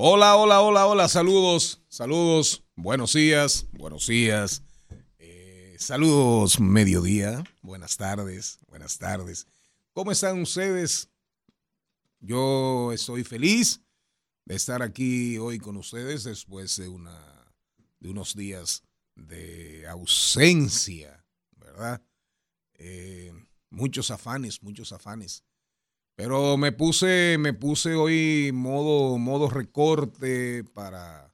Hola, hola, hola, hola, saludos, saludos, buenos días, buenos días, eh, saludos mediodía, buenas tardes, buenas tardes. ¿Cómo están ustedes? Yo estoy feliz de estar aquí hoy con ustedes después de, una, de unos días de ausencia, ¿verdad? Eh, muchos afanes, muchos afanes. Pero me puse, me puse hoy modo, modo recorte para,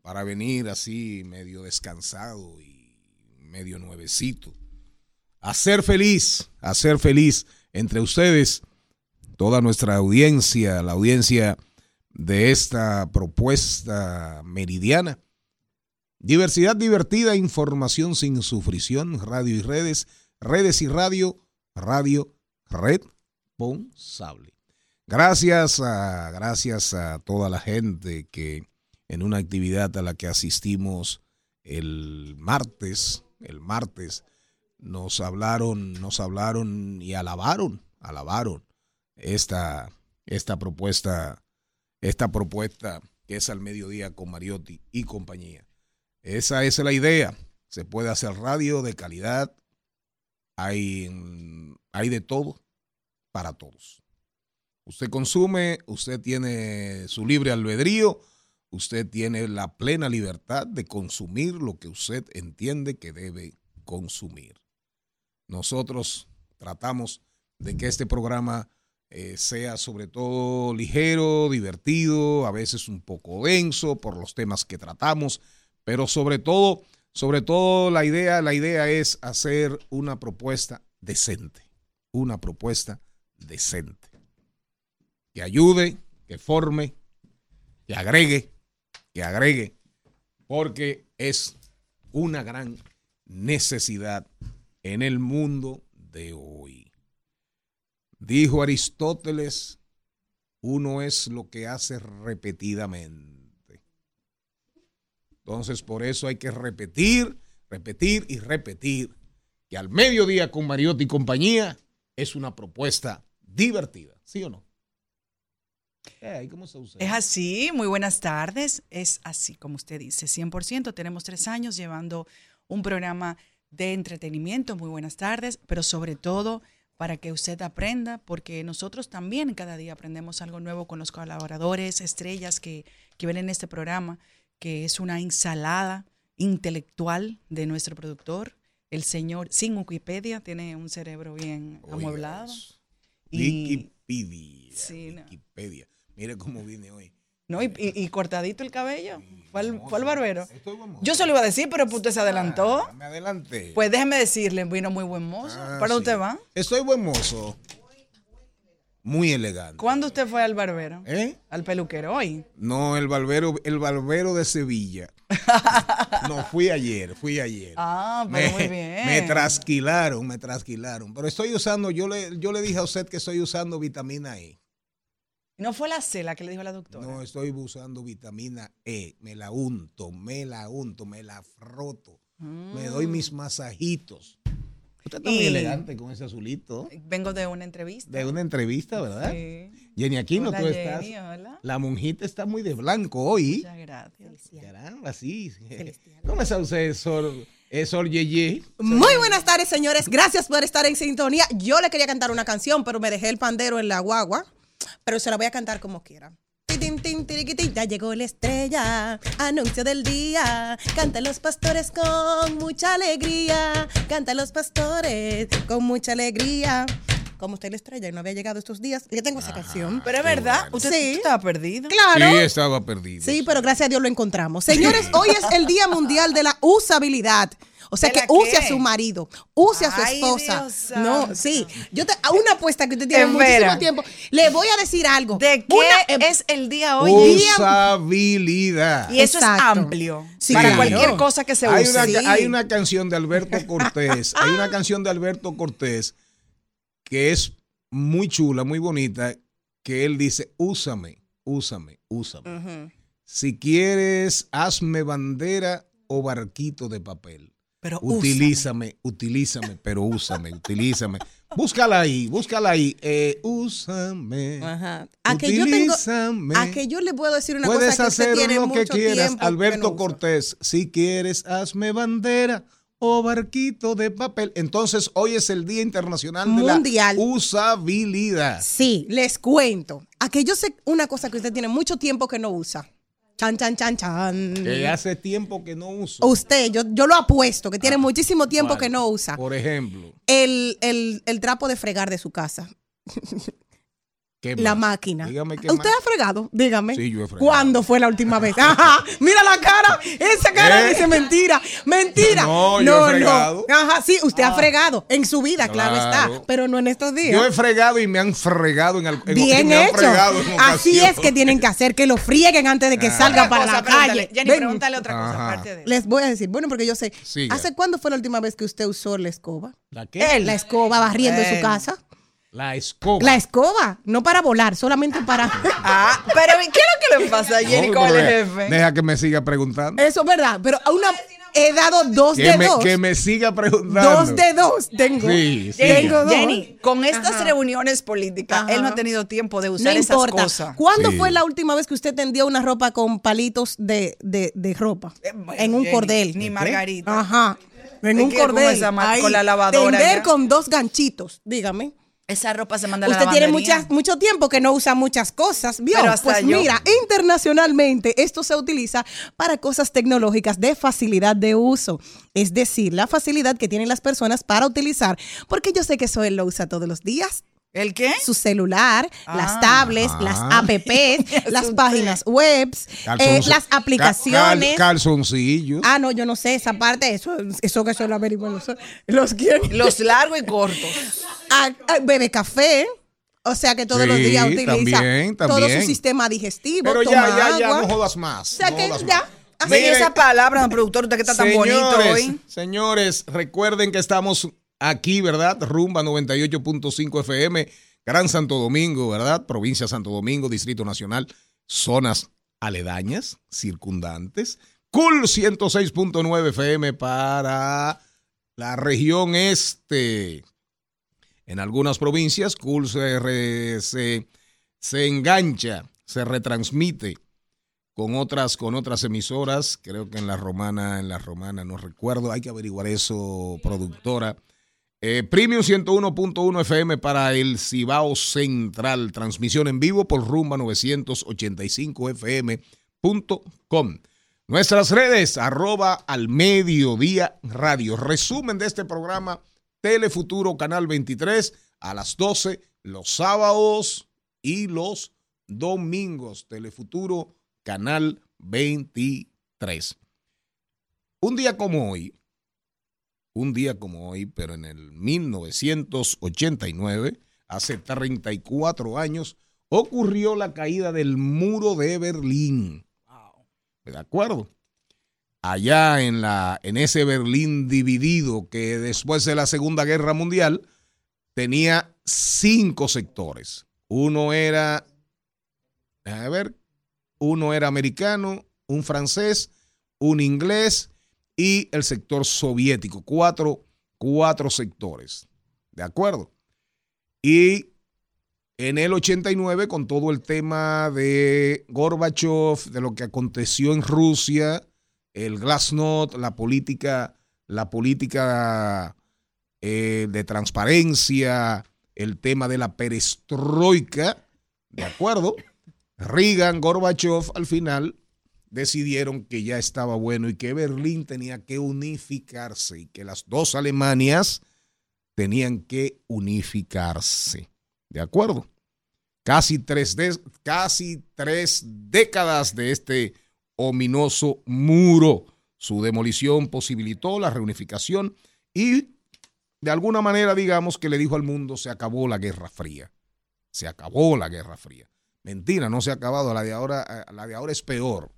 para venir así medio descansado y medio nuevecito. A ser feliz, a ser feliz entre ustedes, toda nuestra audiencia, la audiencia de esta propuesta meridiana. Diversidad divertida, información sin sufrición, radio y redes, redes y radio, radio, red responsable. Gracias a, gracias a toda la gente que en una actividad a la que asistimos el martes, el martes, nos hablaron, nos hablaron y alabaron, alabaron esta, esta propuesta, esta propuesta que es al mediodía con Mariotti y compañía. Esa es la idea. Se puede hacer radio de calidad. Hay, hay de todo para todos. Usted consume, usted tiene su libre albedrío, usted tiene la plena libertad de consumir lo que usted entiende que debe consumir. Nosotros tratamos de que este programa eh, sea sobre todo ligero, divertido, a veces un poco denso por los temas que tratamos, pero sobre todo, sobre todo la idea, la idea es hacer una propuesta decente, una propuesta decente. Que ayude, que forme, que agregue, que agregue, porque es una gran necesidad en el mundo de hoy. Dijo Aristóteles, uno es lo que hace repetidamente. Entonces, por eso hay que repetir, repetir y repetir que al mediodía con Mariotti y compañía es una propuesta divertida, ¿sí o no? Eh. Es así, muy buenas tardes. Es así, como usted dice, 100%. Tenemos tres años llevando un programa de entretenimiento. Muy buenas tardes, pero sobre todo para que usted aprenda, porque nosotros también cada día aprendemos algo nuevo con los colaboradores, estrellas que, que ven en este programa, que es una ensalada intelectual de nuestro productor, el señor, sin Wikipedia, tiene un cerebro bien amueblado. Wikipedia. Wikipedia. Mire cómo vine hoy. No, y, cortadito el cabello. Fue el, fue el barbero. Yo se lo iba a decir, pero usted se adelantó. Ah, me adelanté. Pues déjeme decirle, vino muy buen mozo. Ah, ¿Para dónde va? Estoy buen mozo. Muy elegante. ¿Cuándo usted fue al barbero? ¿Eh? Al peluquero hoy. No, el barbero, el barbero de Sevilla. no, fui ayer, fui ayer. Ah, pero muy bien. Me trasquilaron, me trasquilaron. Pero estoy usando, yo le, yo le dije a usted que estoy usando vitamina E. ¿No fue la C la que le dijo la doctora? No, estoy usando vitamina E. Me la unto, me la unto, me la froto. Me doy mis masajitos. Usted está muy elegante con ese azulito. Vengo de una entrevista. De una entrevista, ¿verdad? Sí. Jenny Aquino, Hola, tú Jenny, estás. hola. La monjita está muy de blanco hoy. Muchas gracias. Caramba, sí. ¿Cómo está usted, Sor, eh, Sor Yeye? Muy buenas tardes, señores. Gracias por estar en sintonía. Yo le quería cantar una canción, pero me dejé el pandero en la guagua. Pero se la voy a cantar como quiera. Ya llegó la estrella, anuncio del día. Cantan los pastores con mucha alegría. Cantan los pastores con mucha alegría. Como usted la estrella y no había llegado estos días, yo tengo esa canción. Pero es verdad, usted Sí. estaba perdido. Claro. Sí, estaba perdido. Sí, pero gracias a Dios lo encontramos. Señores, hoy es el Día Mundial de la Usabilidad. O sea, que use a su marido, use a su esposa. no, sí. Yo te, a una apuesta que usted tiene muchísimo tiempo. Le voy a decir algo. ¿De qué em, es el día hoy? Usabilidad. Y eso es amplio. para cualquier cosa que se hay use. Una, hay una canción de Alberto Cortés. hay una canción de Alberto Cortés que es muy chula, muy bonita, que él dice, úsame, úsame, úsame. Si quieres, hazme bandera o barquito de papel. Pero utilízame, utilízame, pero úsame, utilízame. Búscala ahí, búscala ahí. Eh, úsame. Ajá. A que, yo tengo, a que yo le puedo decir una Puedes cosa que hacer usted tiene lo que quieras. Alberto Cortés, si quieres, hazme bandera o barquito de papel. Entonces, hoy es el Día Internacional Mundial. de la Usabilidad. Sí, les cuento. A que yo sé una cosa que usted tiene mucho tiempo que no usa. Chan, chan, chan, chan. Que hace tiempo que no usa. Usted, yo, yo lo apuesto, que tiene ah, muchísimo tiempo que no usa. Por ejemplo. El, el, el trapo de fregar de su casa. la máquina. ¿Usted ha fregado? Dígame. Sí, yo he fregado. ¿Cuándo fue la última vez? Ajá, mira la cara. Esa cara ¿Eh? dice mentira. Mentira. No, yo he fregado. Ajá, sí, usted ha ah. fregado en su vida, claro. está, pero no en estos días. Yo he fregado y me han fregado en, el, Bien hecho. Así es que tienen que hacer que lo frieguen antes de que ah. salga para la calle. Jenny, pregúntale otra cosa aparte de Les voy a decir, bueno, porque yo sé. ¿Hace cuándo fue la última vez que usted usó la escoba? ¿La qué? La escoba barriendo en su casa. La escoba. La escoba, no para volar, solamente para. ah, pero ¿qué es lo que le pasa a Jenny con el jefe? Deja que me siga preguntando. Eso es verdad, pero a una. He dado dos de dos. Que me siga preguntando. Dos de dos tengo. Sí, sí. Tengo dos. Jenny, con estas reuniones políticas, él no ha tenido tiempo de usar no esas importa. cosas. ¿Cuándo fue la última vez que usted tendió una ropa con palitos de, de, de ropa? Eh, en un cordel. Ni Margarita. Ajá. En un cordel. con la lavadora. Tender con dos ganchitos, dígame. Esa ropa se manda a la Usted tiene mucho tiempo que no usa muchas cosas. ¿Vio? pues mira, internacionalmente esto se utiliza para cosas tecnológicas de facilidad de uso. Es decir, la facilidad que tienen las personas para utilizar. Porque yo sé que eso él lo usa todos los días. ¿El qué? Su celular, las ah. tablets, las ah. apps, las páginas web, eh, las aplicaciones. calzoncillos. Ah, no, yo no sé esa parte. Eso, eso que son los, los, los largos y cortos. Ah, bebe café. O sea que todos los días utiliza todo su sistema digestivo. Pero ya, ya, ya, no jodas más. O sea que ya. Así esa palabra, productor, usted que está tan bonito hoy. Señores, recuerden que estamos aquí, ¿verdad? Rumba 98.5 FM, Gran Santo Domingo, ¿verdad? Provincia Santo Domingo, Distrito Nacional, zonas aledañas, circundantes. Cool 106.9 FM para la región este. En algunas provincias, Cool se, se, se engancha, se retransmite con otras, con otras emisoras. Creo que en la romana, en la romana, no recuerdo, hay que averiguar eso, productora. Eh, Premium 101.1 FM para el Cibao Central. Transmisión en vivo por rumba 985fm.com. Nuestras redes, arroba al mediodía radio. Resumen de este programa, Telefuturo Canal 23 a las 12 los sábados y los domingos. Telefuturo Canal 23. Un día como hoy, un día como hoy, pero en el 1989, hace 34 años, ocurrió la caída del muro de Berlín. ¿De acuerdo? Allá en, la, en ese Berlín dividido que después de la Segunda Guerra Mundial tenía cinco sectores. Uno era, a ver, uno era americano, un francés, un inglés y el sector soviético. Cuatro, cuatro sectores. ¿De acuerdo? Y en el 89, con todo el tema de Gorbachev, de lo que aconteció en Rusia, el Glasnost, la política, la política eh, de transparencia, el tema de la perestroika, ¿de acuerdo? Reagan, Gorbachev, al final decidieron que ya estaba bueno y que Berlín tenía que unificarse y que las dos Alemanias tenían que unificarse. ¿De acuerdo? Casi tres, décadas de este ominoso muro Su demolición posibilitó la reunificación y de alguna manera digamos que le dijo al mundo se acabó la Guerra Fría. Se acabó la Guerra Fría. Mentira, no se ha acabado, la de ahora, la de ahora es peor.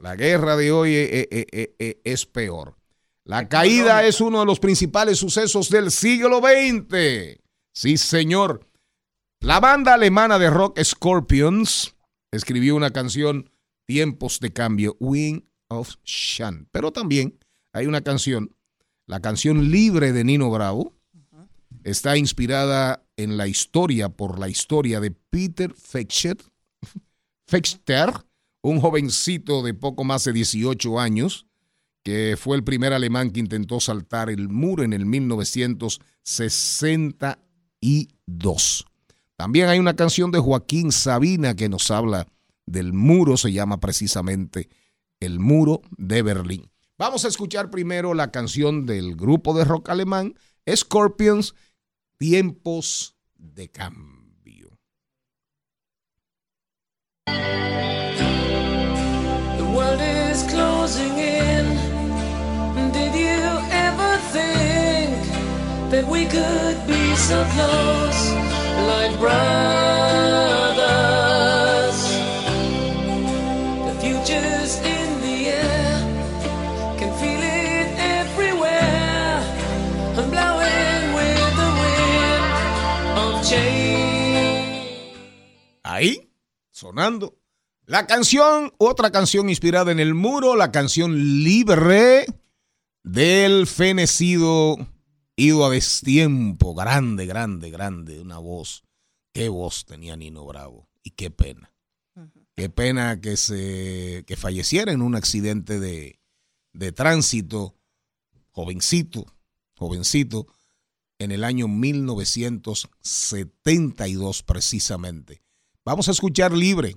La guerra de hoy eh, eh, eh, es peor. La caída es uno de los principales sucesos del siglo XX. Sí, señor. La banda alemana de rock Scorpions escribió una canción, Tiempos de Cambio, Wing of Shan. Pero también hay una canción, la canción Libre de Nino Bravo, está inspirada en la historia, por la historia de Peter Fechter, un jovencito de poco más de 18 años, que fue el primer alemán que intentó saltar el muro en el 1962. También hay una canción de Joaquín Sabina que nos habla del muro, se llama precisamente El muro de Berlín. Vamos a escuchar primero la canción del grupo de rock alemán Scorpions, Tiempos de Cambio. Closing in. Did you ever think that we could be so close, like brothers? The future's in the air, can feel it everywhere. I'm blowing with the wind of change. Ahí, sonando. La canción, otra canción inspirada en el muro, la canción Libre del fenecido Ido a Destiempo. Grande, grande, grande. Una voz. Qué voz tenía Nino Bravo. Y qué pena. Qué pena que, se, que falleciera en un accidente de, de tránsito. Jovencito, jovencito, en el año 1972 precisamente. Vamos a escuchar Libre.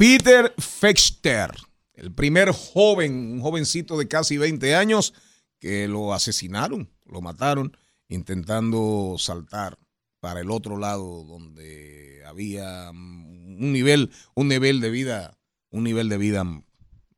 Peter Fechter, el primer joven, un jovencito de casi 20 años, que lo asesinaron, lo mataron, intentando saltar para el otro lado donde había un nivel, un nivel de vida, un nivel de vida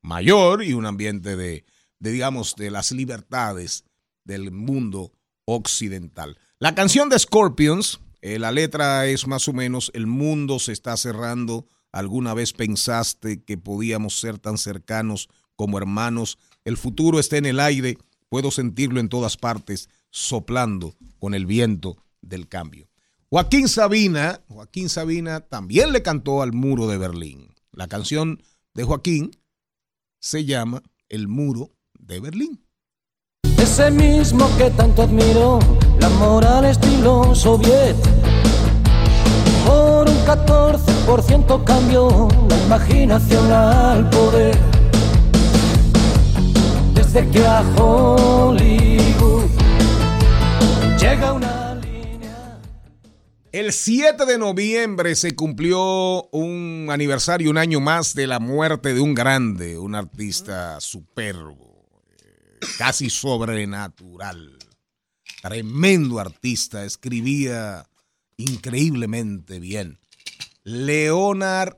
mayor y un ambiente de, digamos, de las libertades del mundo occidental. La canción de Scorpions, eh, la letra es más o menos, el mundo se está cerrando, ¿Alguna vez pensaste que podíamos ser tan cercanos como hermanos? El futuro está en el aire, puedo sentirlo en todas partes, soplando con el viento del cambio. Joaquín Sabina, Joaquín Sabina también le cantó al muro de Berlín. La canción de Joaquín se llama El muro de Berlín. Ese mismo que tanto admiro, la moral estilo soviet por un 14% cambió la imaginación al poder. Desde que a Hollywood llega una línea. El 7 de noviembre se cumplió un aniversario, un año más de la muerte de un grande, un artista superbo, eh, casi sobrenatural. Tremendo artista, escribía increíblemente bien. Leonard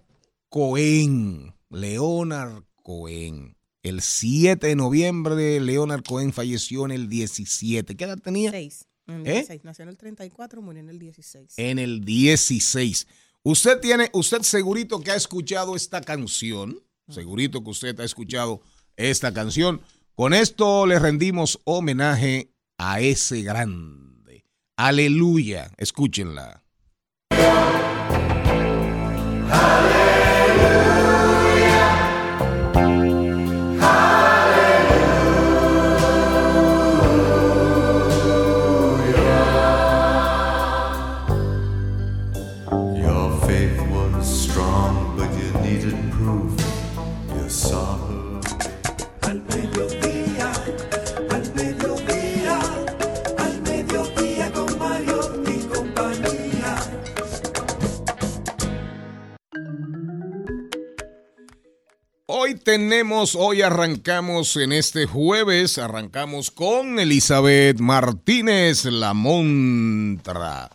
Cohen. Leonard Cohen. El 7 de noviembre, Leonard Cohen falleció en el 17. ¿Qué edad tenía? 6. ¿Eh? Nació en el 34, murió en el 16. En el 16. Usted tiene, usted segurito que ha escuchado esta canción. Segurito que usted ha escuchado esta canción. Con esto le rendimos homenaje a ese grande. Aleluya. Escúchenla. Tenemos, hoy arrancamos en este jueves, arrancamos con Elizabeth Martínez La Montra.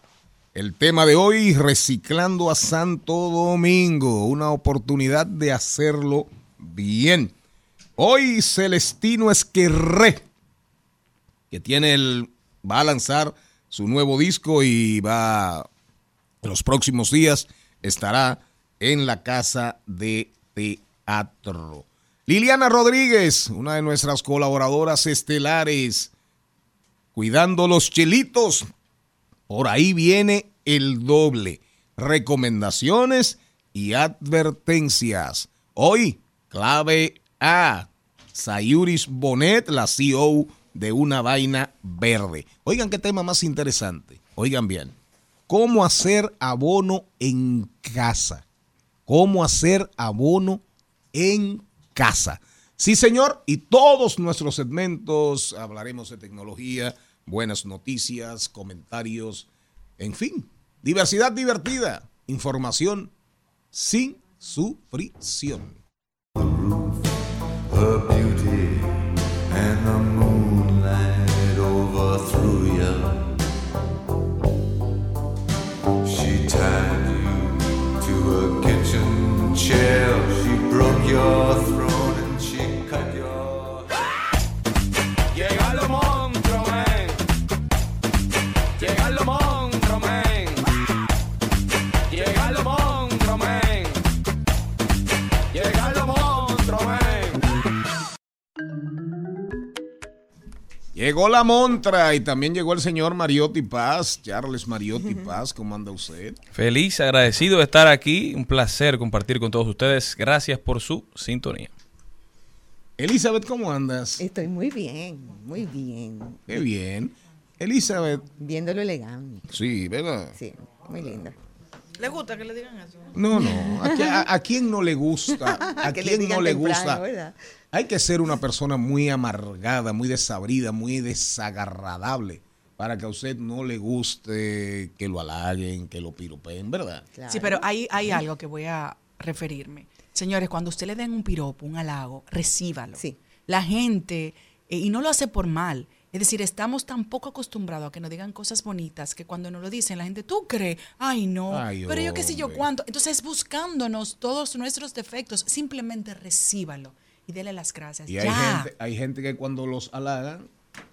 El tema de hoy, reciclando a Santo Domingo, una oportunidad de hacerlo bien. Hoy Celestino Esquerré, que tiene el, va a lanzar su nuevo disco y va en los próximos días estará en la casa de teatro. Liliana Rodríguez, una de nuestras colaboradoras estelares, cuidando los chelitos. Por ahí viene el doble. Recomendaciones y advertencias. Hoy, clave A. Sayuris Bonet, la CEO de una vaina verde. Oigan qué tema más interesante. Oigan bien. ¿Cómo hacer abono en casa? ¿Cómo hacer abono en casa? Sí, señor. Y todos nuestros segmentos hablaremos de tecnología, buenas noticias, comentarios, en fin. Diversidad divertida. Información sin sufrición. Llegó la montra y también llegó el señor Mariotti Paz, Charles Mariotti Paz, ¿cómo anda usted? Feliz, agradecido de estar aquí. Un placer compartir con todos ustedes. Gracias por su sintonía. Elizabeth, ¿cómo andas? Estoy muy bien, muy bien. Qué bien. Elizabeth, Viéndolo elegante. sí, ¿verdad? Sí, muy lindo. ¿Le gusta que le digan eso? No, no. ¿A, qui- a- a quién no le gusta? ¿A quién no le temprano, gusta? ¿verdad? Hay que ser una persona muy amargada, muy desabrida, muy desagradable para que a usted no le guste que lo halaguen, que lo piropeen, ¿verdad? Sí, pero hay, hay algo que voy a referirme. Señores, cuando usted le den un piropo, un halago, recíbalo. Sí. La gente, eh, y no lo hace por mal. Es decir, estamos tan poco acostumbrados a que nos digan cosas bonitas que cuando nos lo dicen, la gente, ¿tú crees? Ay, no. Ay, pero yo qué sé yo cuánto. Entonces, buscándonos todos nuestros defectos, simplemente recíbalo y dele las gracias. Y hay gente, hay gente que cuando los halagan,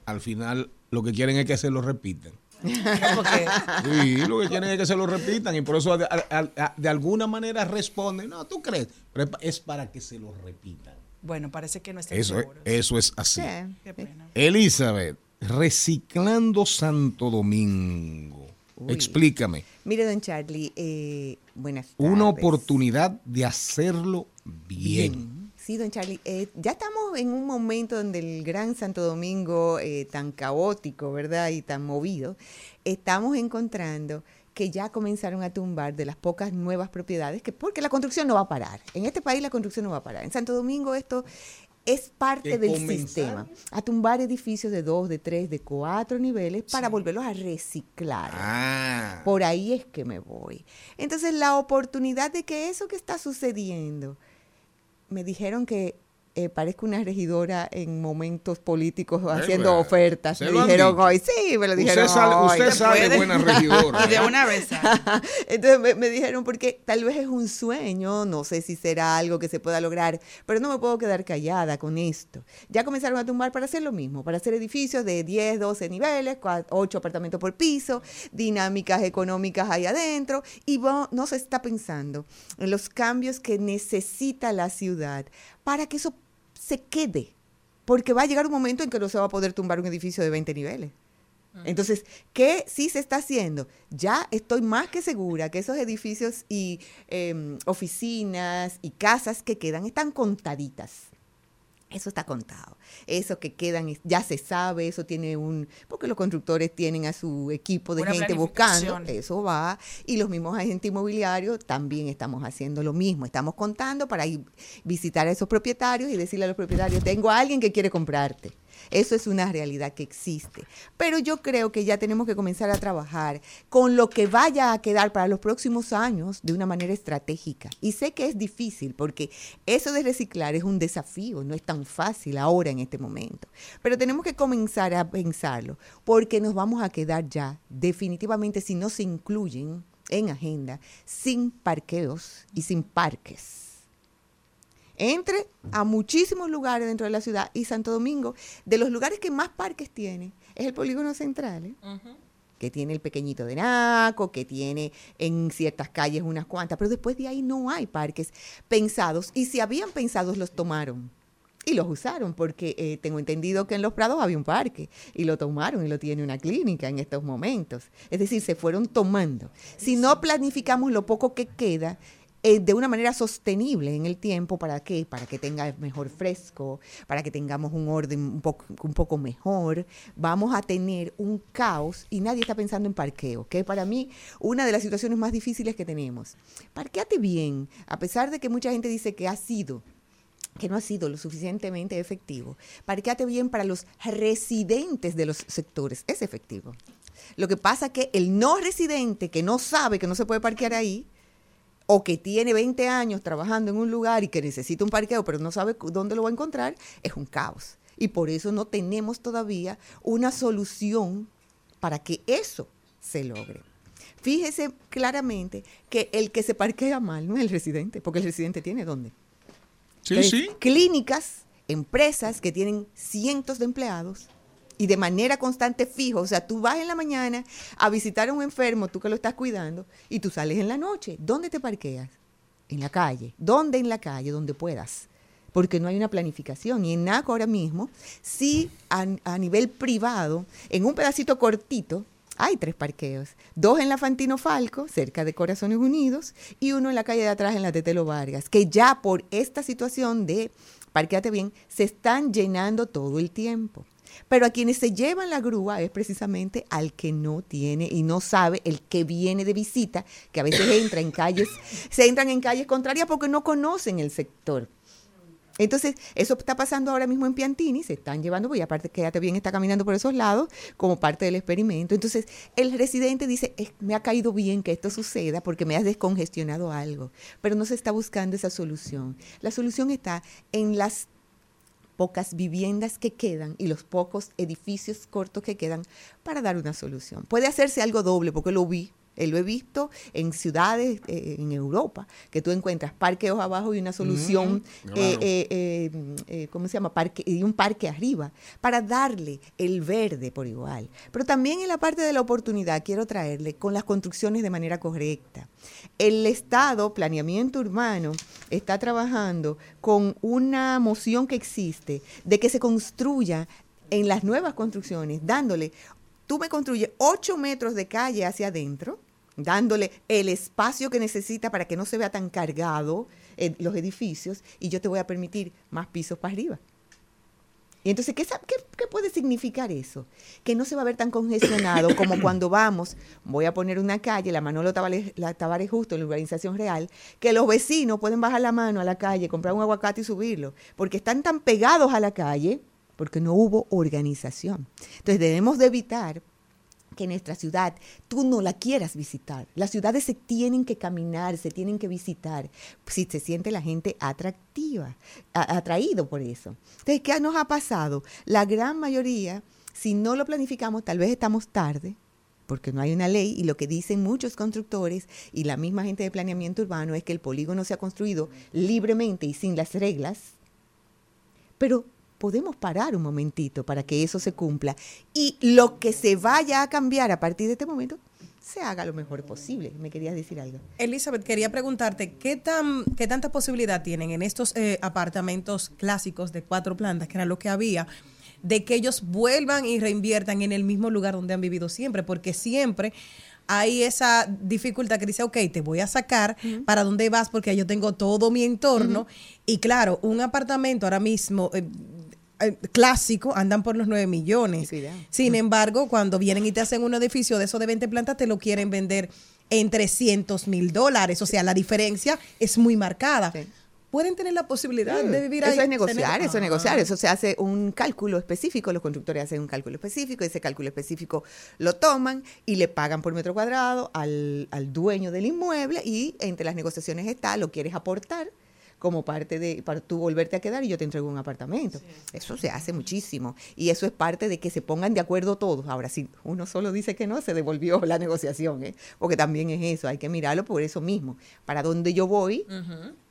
al final lo que quieren es que se lo repitan. Sí, lo que quieren es que se lo repitan y por eso de, a- a- de alguna manera responden, no, tú crees, pero es pa- es para que se lo repitan. bueno, parece que no están Eso, es- seguros. eso es así. Sí. Qué pena. Elizabeth, reciclando Santo Domingo. Uy. Explícame. Mire, don Charlie, eh, buenas tardes. Una oportunidad de hacerlo bien. Charlie, eh, ya estamos en un momento donde el Gran Santo Domingo, eh, tan caótico, ¿verdad? Y tan movido, estamos encontrando que ya comenzaron a tumbar de las pocas nuevas propiedades, que porque la construcción no va a parar. En este país la construcción no va a parar. En Santo Domingo esto es parte del sistema. A tumbar edificios de dos, de tres, de cuatro niveles para volverlos a reciclar. Ah. Por ahí es que me voy. Entonces, la oportunidad de que eso que está sucediendo, me dijeron que eh, parezco una regidora en momentos políticos haciendo ¿verdad? ofertas. ¿Se Me dijeron dicho? hoy, sí, me lo Usted dijeron sale, hoy. usted sale puede. buena regidora. De ¿eh? una vez. Entonces me, me dijeron, porque tal vez es un sueño, no sé si será algo que se pueda lograr, pero no me puedo quedar callada con esto. Ya comenzaron a tumbar para hacer lo mismo, para hacer edificios de 10, 12 niveles, 8 apartamentos por piso, dinámicas económicas ahí adentro, y no se está pensando en los cambios que necesita la ciudad para que eso se quede, porque va a llegar un momento en que no se va a poder tumbar un edificio de 20 niveles. Entonces, ¿qué sí se está haciendo? Ya estoy más que segura que esos edificios y em, oficinas y casas que quedan están contaditas. Eso está contado. Eso que quedan ya se sabe, eso tiene un... Porque los constructores tienen a su equipo de Una gente buscando. Eso va. Y los mismos agentes inmobiliarios también estamos haciendo lo mismo. Estamos contando para ir visitar a esos propietarios y decirle a los propietarios, tengo a alguien que quiere comprarte. Eso es una realidad que existe. Pero yo creo que ya tenemos que comenzar a trabajar con lo que vaya a quedar para los próximos años de una manera estratégica. Y sé que es difícil porque eso de reciclar es un desafío, no es tan fácil ahora en este momento. Pero tenemos que comenzar a pensarlo porque nos vamos a quedar ya definitivamente si no se incluyen en agenda sin parqueos y sin parques entre a muchísimos lugares dentro de la ciudad y Santo Domingo, de los lugares que más parques tiene, es el polígono central, ¿eh? que tiene el pequeñito de Naco, que tiene en ciertas calles unas cuantas, pero después de ahí no hay parques pensados y si habían pensados los tomaron. Y los usaron, porque eh, tengo entendido que en Los Prados había un parque y lo tomaron y lo tiene una clínica en estos momentos. Es decir, se fueron tomando. Si no planificamos lo poco que queda, eh, de una manera sostenible en el tiempo. ¿Para qué? Para que tenga mejor fresco, para que tengamos un orden un poco, un poco mejor. Vamos a tener un caos y nadie está pensando en parqueo, que es para mí una de las situaciones más difíciles que tenemos. Parqueate bien, a pesar de que mucha gente dice que ha sido que no ha sido lo suficientemente efectivo. Parqueate bien para los residentes de los sectores. Es efectivo. Lo que pasa que el no residente que no sabe que no se puede parquear ahí, o que tiene 20 años trabajando en un lugar y que necesita un parqueo, pero no sabe dónde lo va a encontrar, es un caos. Y por eso no tenemos todavía una solución para que eso se logre. Fíjese claramente que el que se parquea mal no es el residente, porque el residente tiene dónde. Sí, Entonces, sí. Clínicas, empresas que tienen cientos de empleados y de manera constante fijo. O sea, tú vas en la mañana a visitar a un enfermo, tú que lo estás cuidando, y tú sales en la noche. ¿Dónde te parqueas? En la calle. ¿Dónde en la calle? Donde puedas. Porque no hay una planificación. Y en NACO ahora mismo, sí a, a nivel privado, en un pedacito cortito, hay tres parqueos. Dos en la Fantino Falco, cerca de Corazones Unidos, y uno en la calle de atrás, en la Tetelo Vargas, que ya por esta situación de parqueate bien, se están llenando todo el tiempo. Pero a quienes se llevan la grúa es precisamente al que no tiene y no sabe el que viene de visita, que a veces entra en calles, se entran en calles contrarias porque no conocen el sector. Entonces, eso está pasando ahora mismo en Piantini, se están llevando, porque aparte quédate bien, está caminando por esos lados como parte del experimento. Entonces, el residente dice, "Es- me ha caído bien que esto suceda porque me has descongestionado algo, pero no se está buscando esa solución. La solución está en las pocas viviendas que quedan y los pocos edificios cortos que quedan para dar una solución. Puede hacerse algo doble, porque lo vi, eh, lo he visto en ciudades eh, en Europa, que tú encuentras parqueos abajo y una solución, Mm, claro. eh, eh, eh, ¿cómo se llama? Parque, y un parque arriba, para darle el verde por igual. Pero también en la parte de la oportunidad quiero traerle con las construcciones de manera correcta. El Estado, Planeamiento Urbano, está trabajando con una moción que existe de que se construya en las nuevas construcciones, dándole, tú me construyes 8 metros de calle hacia adentro, dándole el espacio que necesita para que no se vea tan cargado los edificios, y yo te voy a permitir más pisos para arriba. Y entonces, ¿qué, qué- qué puede significar eso? Que no se va a ver tan congestionado como cuando vamos, voy a poner una calle, la Manolo Tavares, la Tavares Justo, en la urbanización real, que los vecinos pueden bajar la mano a la calle, comprar un aguacate y subirlo, porque están tan pegados a la calle, porque no hubo organización. Entonces, debemos de evitar que nuestra ciudad tú no la quieras visitar. Las ciudades se tienen que caminar, se tienen que visitar, si se siente la gente atractiva, a- atraído por eso. Entonces, ¿qué nos ha pasado? La gran mayoría, si no lo planificamos, tal vez estamos tarde, porque no hay una ley y lo que dicen muchos constructores y la misma gente de planeamiento urbano es que el polígono se ha construido libremente y sin las reglas, pero podemos parar un momentito para que eso se cumpla y lo que se vaya a cambiar a partir de este momento se haga lo mejor posible. ¿Me querías decir algo? Elizabeth, quería preguntarte, ¿qué, tan, qué tanta posibilidad tienen en estos eh, apartamentos clásicos de cuatro plantas, que era lo que había, de que ellos vuelvan y reinviertan en el mismo lugar donde han vivido siempre? Porque siempre hay esa dificultad que dice, ok, te voy a sacar para dónde vas porque yo tengo todo mi entorno. Y claro, un apartamento ahora mismo... eh, eh, clásico andan por los 9 millones. Sin embargo, cuando vienen y te hacen un edificio de esos de 20 plantas, te lo quieren vender en 300 mil dólares. O sea, la diferencia es muy marcada. pueden tener la posibilidad Sí, de vivir ahí. Eso es negociar, eso es Ah. negociar. Eso se hace un cálculo específico. Los constructores hacen un cálculo específico. Ese cálculo específico lo toman y le pagan por metro cuadrado al, al dueño del inmueble. Y entre las negociaciones está, lo quieres aportar como parte de, para tú volverte a quedar y yo te entrego un apartamento. Eso se hace muchísimo. Y eso es parte de que se pongan de acuerdo todos. Ahora, si uno solo dice que no, se devolvió la negociación, ¿eh? porque también es eso, hay que mirarlo por eso mismo. Para dónde yo voy,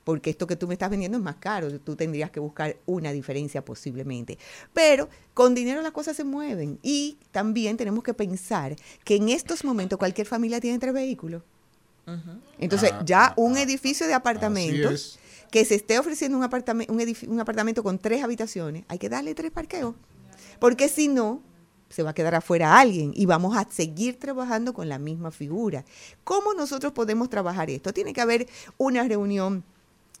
porque esto que tú me estás vendiendo es más caro, tú tendrías que buscar una diferencia posiblemente. Pero con dinero las cosas se mueven y también tenemos que pensar que en estos momentos cualquier familia tiene tres vehículos. Entonces, Ah, ya ah, un ah, edificio de Así apartamentos es. Que se esté ofreciendo un, apartamento un, un apartamento con tres habitaciones, hay que darle tres parqueos. Porque si no, se va a quedar afuera alguien y vamos a seguir trabajando con la misma figura. ¿Cómo nosotros podemos trabajar esto? Tiene que haber una reunión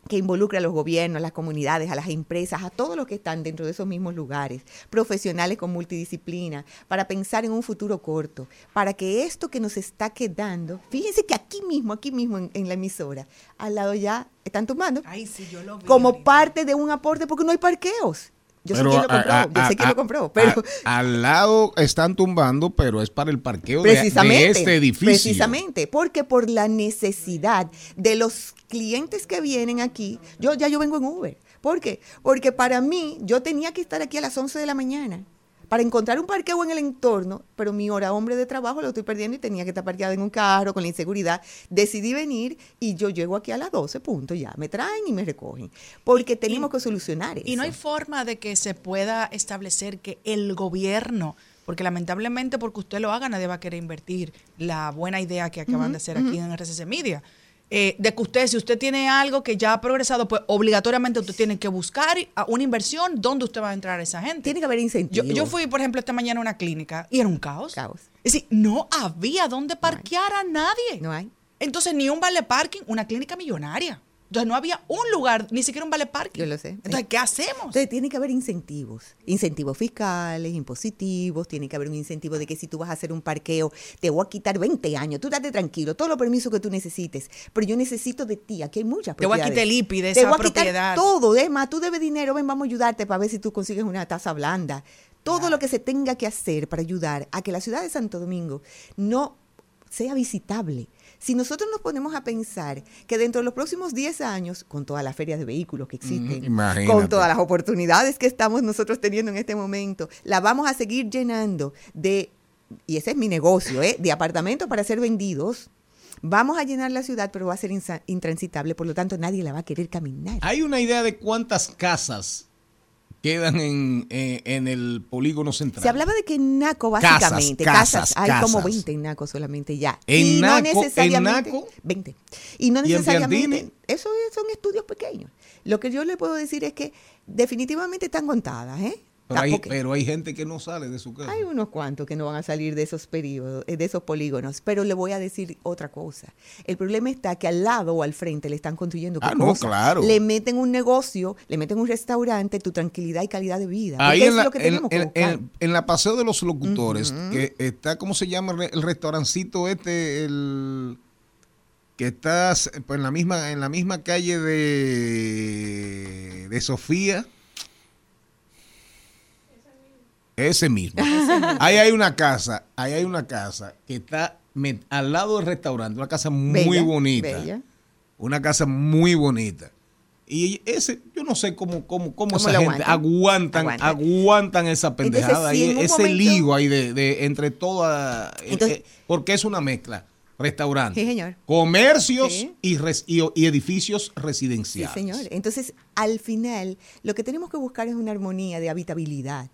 que involucre a los gobiernos, a las comunidades, a las empresas, a todos los que están dentro de esos mismos lugares, profesionales con multidisciplina, para pensar en un futuro corto, para que esto que nos está quedando, fíjense que aquí mismo, aquí mismo en, en la emisora, al lado ya están tomando, Ay, sí, yo lo vi como ahorita. parte de un aporte, porque no hay parqueos. Yo Pero sé quién lo compró, a- yo sé quién a- lo compró, pero al lado están tumbando, pero es para el parqueo de- de, este edificio. precisamente, porque por la necesidad de los clientes que vienen aquí, yo ya yo vengo en Uber. ¿Por qué? Porque para mí yo tenía que estar aquí a las 11 de la mañana para encontrar un parqueo en el entorno, pero mi hora hombre de trabajo lo estoy perdiendo y tenía que estar parqueado en un carro con la inseguridad. Decidí venir y yo llego aquí a las 12, punto, ya. Me traen y me recogen. Porque tenemos que solucionar eso. Y no hay forma de que se pueda establecer que el gobierno, porque lamentablemente porque usted lo haga, nadie va a querer invertir la buena idea que acaban de hacer aquí en RCC Media. Eh, de que usted, si usted tiene algo que ya ha progresado, pues obligatoriamente usted tiene que buscar una inversión donde usted va a entrar a esa gente. Tiene que haber incentivos. yo fui, por ejemplo, esta mañana a una clínica y era un caos. Caos. Es decir, no había donde parquear a nadie. No hay. Entonces, ni un vale parking, una clínica millonaria. Entonces, no había un lugar, ni siquiera un vale parking. Yo lo sé. Entonces, ¿qué hacemos? Entonces tiene que haber incentivos, incentivos fiscales, impositivos, tiene que haber un incentivo de que si tú vas a hacer un parqueo, te voy a quitar 20 años, tú date tranquilo, todos los permisos que tú necesites, pero yo necesito de ti, aquí hay muchas Te voy a quitar propiedades. el IPI de Te esa voy a quitar propiedad. todo, es más, tú debes dinero, ven, vamos a ayudarte para ver si tú consigues una tasa blanda. Todo lo que se tenga que hacer para ayudar a que la ciudad de Santo Domingo no sea visitable. Si nosotros nos ponemos a pensar que dentro de los próximos 10 años, con todas las ferias de vehículos que existen, imagínate. con todas las oportunidades que estamos nosotros teniendo en este momento, la vamos a seguir llenando de, y ese es mi negocio, ¿eh? de apartamentos para ser vendidos. Vamos a llenar la ciudad, pero va a ser intransitable, por lo tanto nadie la va a querer caminar. ¿Hay una idea de cuántas casas quedan en, en- en el polígono central? Se hablaba de que en Naco, Casas, básicamente, casas, hay como casas. 20 en Naco solamente ya. ¿En y Naco- no en necesariamente. Naco? 20. Y no ¿Y en necesariamente. Piantini? Eso es- son estudios pequeños. Lo que yo le puedo decir es que definitivamente están contadas, ¿eh? Pero hay, Tampoco- pero hay gente que no sale de su casa. Hay unos cuantos que no van a salir de esos periodos, eh, de esos polígonos, pero le voy a decir otra cosa. El problema está que al lado o al frente le están construyendo Ah, ¿qué no, cosa? claro. Le meten un negocio, le meten un restaurante, tu tranquilidad y calidad de vida. Ahí en la, es lo que en, tenemos en- en- en la Paseo de los Locutores, que está, ¿cómo se llama el, re- el restaurancito este? El que está pues, en la misma en la misma calle de, de Sofía. Ese mismo. Ahí hay una casa, ahí hay una casa que está al lado del restaurante, una casa muy Bella, bonita. bella. Una casa muy bonita. Y ese, yo no sé cómo, cómo, cómo, ¿Cómo esa lo gente aguantan? aguantan, esa pendejada, si ahí, ese momento- lío ahí de, de entre toda, eh, eh, porque es una mezcla, restaurante, Sí, señor. comercios Sí. y, res- y, y edificios Sí, residenciales. señor. Entonces, al final, lo que tenemos que buscar es una armonía de habitabilidad,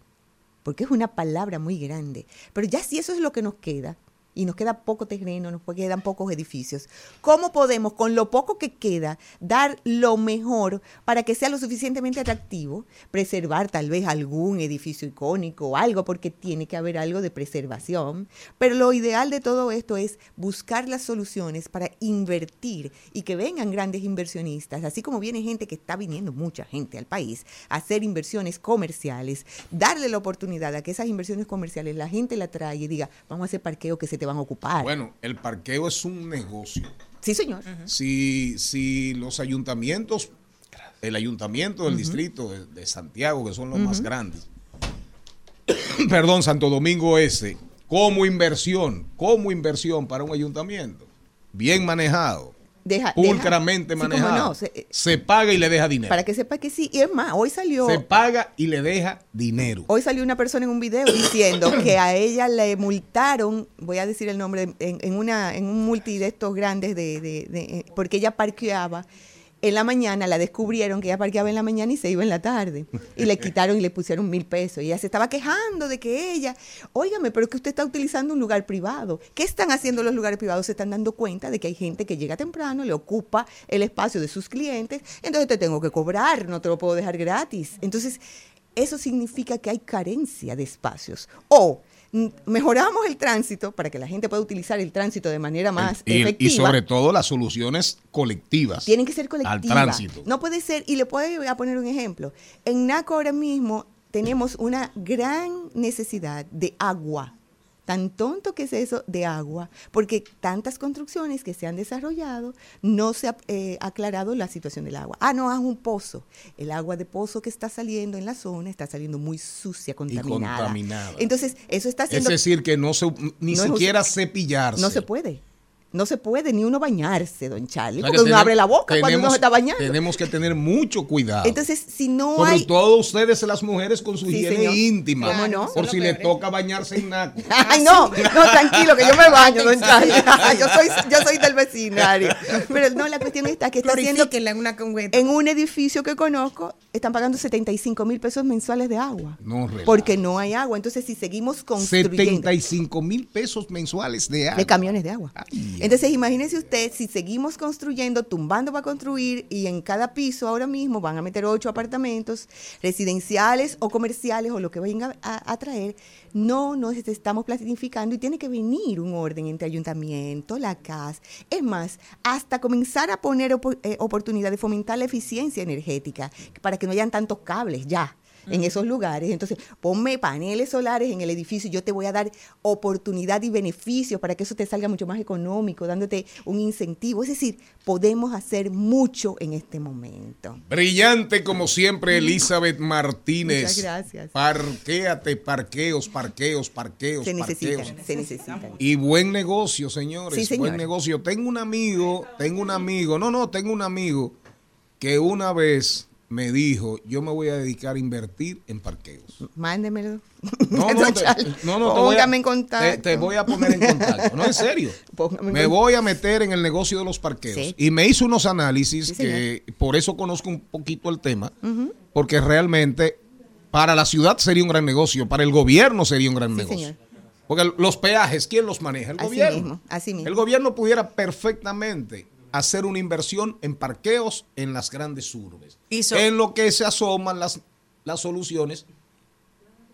porque es una palabra muy grande. Pero ya si eso es lo que nos queda, y nos queda poco terreno, nos quedan pocos edificios, ¿cómo podemos, con lo poco que queda, dar lo mejor para que sea lo suficientemente atractivo? Preservar tal vez algún edificio icónico o algo, porque tiene que haber algo de preservación. Pero lo ideal de todo esto es buscar las soluciones para invertir y que vengan grandes inversionistas, así como viene gente que está viniendo, mucha gente al país, a hacer inversiones comerciales, darle la oportunidad a que esas inversiones comerciales la gente la traiga y diga, vamos a hacer parqueo que se te van a ocupar. Bueno, el parqueo es un negocio. sí, señor. Si, si los ayuntamientos el ayuntamiento del distrito de, de Santiago, que son los más grandes, perdón, Santo Domingo Este, como inversión, como inversión para un ayuntamiento, bien manejado, Deja, pulcramente deja- sí, manejado, cómo no, se- se paga y le deja dinero. para que sepa que sí. Y es más, hoy salió, Se paga y le deja dinero. hoy salió una persona en un video diciendo que a ella le multaron, voy a decir el nombre, en, en una, en un multi de estos grandes de, de- de- porque ella parqueaba en la mañana, la descubrieron que ella parqueaba en la mañana y se iba en la tarde. Y le quitaron y le pusieron mil pesos. Y ella se estaba quejando de que ella, óigame, pero es que usted está utilizando un lugar privado. ¿Qué están haciendo los lugares privados? Se están dando cuenta de que hay gente que llega temprano, le ocupa el espacio de sus clientes, entonces te tengo que cobrar, no te lo puedo dejar gratis. Entonces, eso significa que hay carencia de espacios. O mejoramos el tránsito para que la gente pueda utilizar el tránsito de manera más Y, y efectiva. sobre todo las soluciones colectivas. Tienen que ser colectivas. Al tránsito. No puede ser, y le puedo voy a poner un ejemplo. En NACO ahora mismo tenemos una gran necesidad de agua. Tan tonto que es eso de agua, porque tantas construcciones que se han desarrollado no se ha eh, aclarado la situación del agua. Ah, no, haz un pozo. El agua de pozo que está saliendo en la zona está saliendo muy sucia, contaminada. contaminada. Entonces, eso está Es haciendo... decir, que no se, ni No es siquiera cepillarse. no se puede. No se puede ni uno bañarse, don Charlie, porque uno abre la boca cuando uno se está bañando. Tenemos que tener mucho cuidado. Entonces, si no Sobre hay... todo ustedes, las mujeres, con su Sí, higiene señor. íntima. ¿Cómo no? Por si le toca bañarse en naco. Ay, no, no, tranquilo, que yo me baño, don Charlie. yo, soy, yo soy del vecindario. Pero no, la cuestión está que está haciendo en una en un edificio que conozco, están pagando 75 mil pesos mensuales de agua. No relaja. Porque no hay agua. Entonces, si seguimos construyendo 75 mil pesos mensuales de agua. de camiones de agua. Ay, Entonces, imagínese usted si seguimos construyendo, tumbando para construir y en cada piso ahora mismo van a meter ocho apartamentos residenciales o comerciales o lo que vayan a, traer, no nos estamos planificando y tiene que venir un orden entre ayuntamiento, la CAS, es más, hasta comenzar a poner opo- eh, oportunidad de fomentar la eficiencia energética para que no hayan tantos cables ya en esos lugares. Entonces, ponme paneles solares en el edificio y yo te voy a dar oportunidad y beneficios para que eso te salga mucho más económico, dándote un incentivo. Es decir, podemos hacer mucho en este momento. Brillante como siempre, Elizabeth Martínez. Muchas gracias. Parquéate, parqueos, parqueos, parqueos, Se necesitan, parqueos. se necesitan. Y buen negocio, señores. Sí, señor. Buen negocio. Tengo un amigo, tengo un amigo, no, no, tengo un amigo que una vez me dijo, yo me voy a dedicar a invertir en parqueos. Mándemelo. No, no, te, no, no, te voy a- en contacto. Te, voy a poner en contacto. No, en serio. Póngame Me voy a meter en el negocio de los parqueos. Sí. Y me hizo unos análisis Sí, que por eso conozco un poquito el tema, porque realmente para la ciudad sería un gran negocio, para el gobierno sería un gran Sí, negocio. señor. Porque los peajes, ¿quién los maneja? El Así gobierno. mismo, así mismo. El gobierno pudiera perfectamente hacer una inversión en parqueos en las grandes urbes. En lo que se asoman las, las soluciones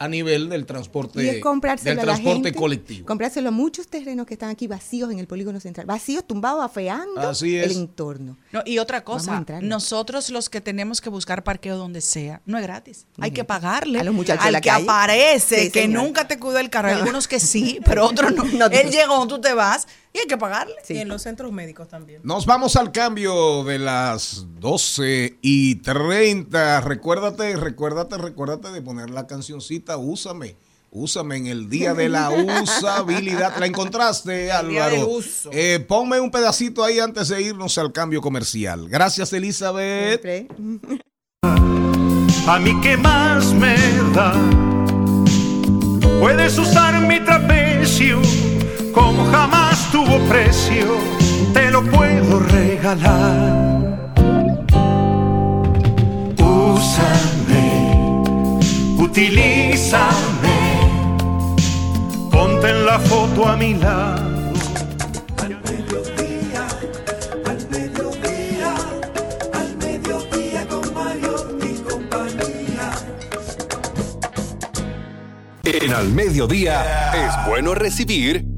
a nivel del transporte, Y es comprárselo del a la transporte gente, colectivo. Comprárselo a muchos terrenos que están aquí vacíos en el polígono central. Vacíos, tumbados, afeando Así el entorno. No, y otra cosa, nosotros los que tenemos que buscar parqueo donde sea, no es gratis. Hay que pagarle A los muchachos de al la que calle. aparece, Sí, que señor. nunca te cuidó el carro. Hay algunos que sí, pero otros no. No Él llegó, tú te vas y hay que pagarle. Sí. Y en los centros médicos también. Nos vamos al cambio de las 12 y 30. Recuérdate, recuérdate, recuérdate de poner la cancioncita Úsame. Úsame en el día de la usabilidad. ¿La encontraste, Álvaro? del uso. Eh, ponme un pedacito ahí antes de irnos al cambio comercial. Gracias, Elizabeth. Siempre. A mí que más me da. Puedes usar mi trapecio como jamás tuvo precio. Te lo puedo regalar. Úsame, utilízame. Ponte en la foto a mi lado. Al mediodía, al mediodía, al mediodía con Mario y compañía. En al mediodía es bueno recibir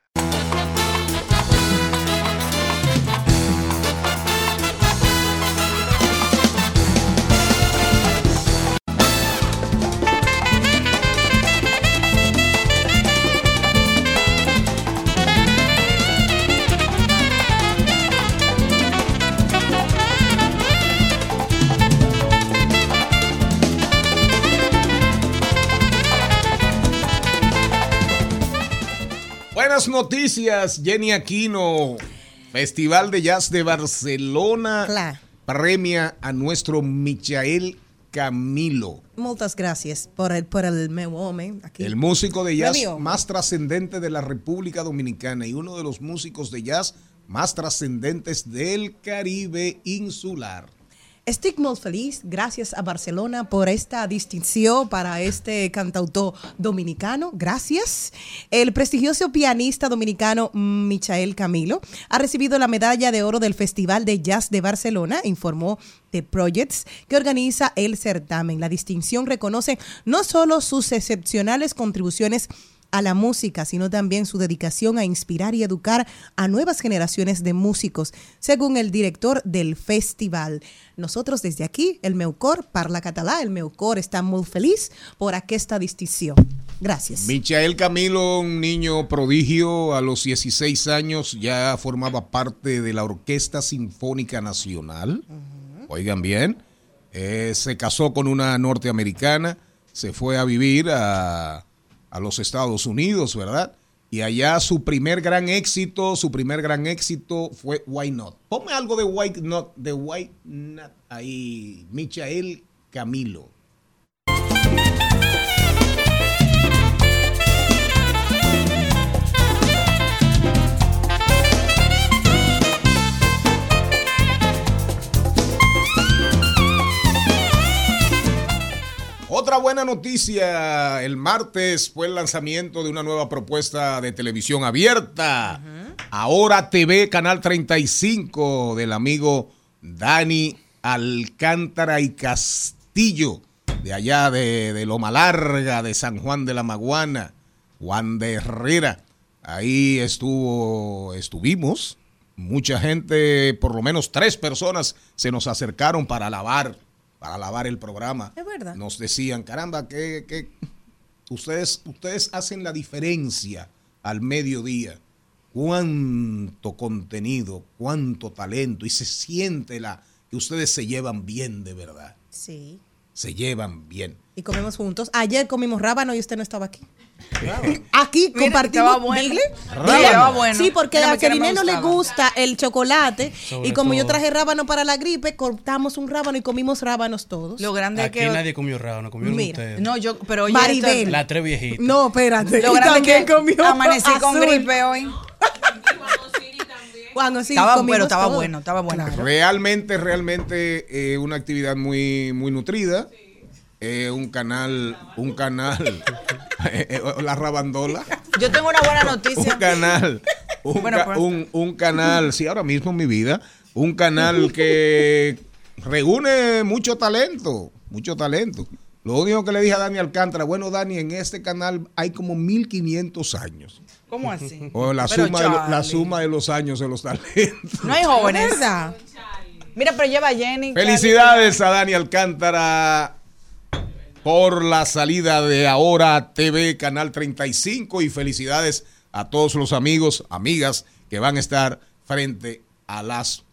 Buenas noticias, Jenny Aquino. Festival de Jazz de Barcelona Claro. premia a nuestro Michael Camilo, Muchas gracias por el, por el meu hombre aquí. el músico de jazz más trascendente de la República Dominicana y uno de los músicos de jazz más trascendentes del Caribe insular. Estic molt feliz, gracias a Barcelona por esta distinción para este cantautor dominicano. Gracias. El prestigioso pianista dominicano Michael Camilo ha recibido la medalla de oro del Festival de Jazz de Barcelona, informó The Projects, que organiza el certamen. La distinción reconoce no solo sus excepcionales contribuciones a la música, sino también su dedicación a inspirar y educar a nuevas generaciones de músicos, según el director del festival. Nosotros desde aquí, el Meucor, parla català, el Meucor está muy feliz por aquesta distinción. Gracias. Michael Camilo, un niño prodigio, a los 16 años ya formaba parte de la Orquesta Sinfónica Nacional. Oigan bien, eh, se casó con una norteamericana, se fue a vivir a, a los Estados Unidos, ¿verdad? Y allá su primer gran éxito, su primer gran éxito fue Why Not. Ponme algo de Why Not, de Why Not ahí, Michael Camilo. Otra buena noticia, el martes fue el lanzamiento de una nueva propuesta de televisión abierta. Ahora TV Canal 35 del amigo Dani Alcántara y Castillo, de allá de, de Loma Larga, de San Juan de la Maguana, Juan de Herrera. Ahí estuvo, estuvimos. Mucha gente, por lo menos tres personas, se nos acercaron para alabar, para alabar el programa Es verdad. nos decían, caramba, que, que ustedes, ustedes hacen la diferencia al mediodía. Cuánto contenido, cuánto talento y se siente la que ustedes se llevan bien de verdad. Sí. Se llevan bien. Y comemos juntos. Ayer comimos rábano y usted no estaba aquí. Aquí Mira, compartimos. bueno. bueno. Sí, porque Mira, a Keriné no le gusta el chocolate. Sobre y como yo traje rábano para la gripe, cortamos un rábano y comimos rábanos todos. Lo grande es Aquí que. nadie comió rábano, comieron Mira. ustedes. No, yo, pero oye, Maribel. esto- Las tres viejitas. No, espérate. lo grande también es que comió amanecí con gripe hoy. Juan Osiris, Estaba bueno, estaba todo. bueno, estaba bueno. Claro. Realmente, realmente eh, una actividad muy, muy nutrida. Eh, un canal, un canal, la rabandola. Yo tengo una buena noticia. un canal, un, Bueno, ca- un- un canal, sí, ahora mismo en mi vida, un canal que reúne mucho talento, mucho talento. Lo único que le dije a Dani Alcántara, bueno, Dani, en este canal hay como 1500 años. ¿Cómo así? O la Pero, suma, de, lo- la suma de los años de los talentos. No hay jóvenes. Mira, pero lleva a Jenny. Felicidades a Dani Alcántara por la salida de Ahora TV Canal 35 y felicidades a todos los amigos, amigas que van a estar frente a las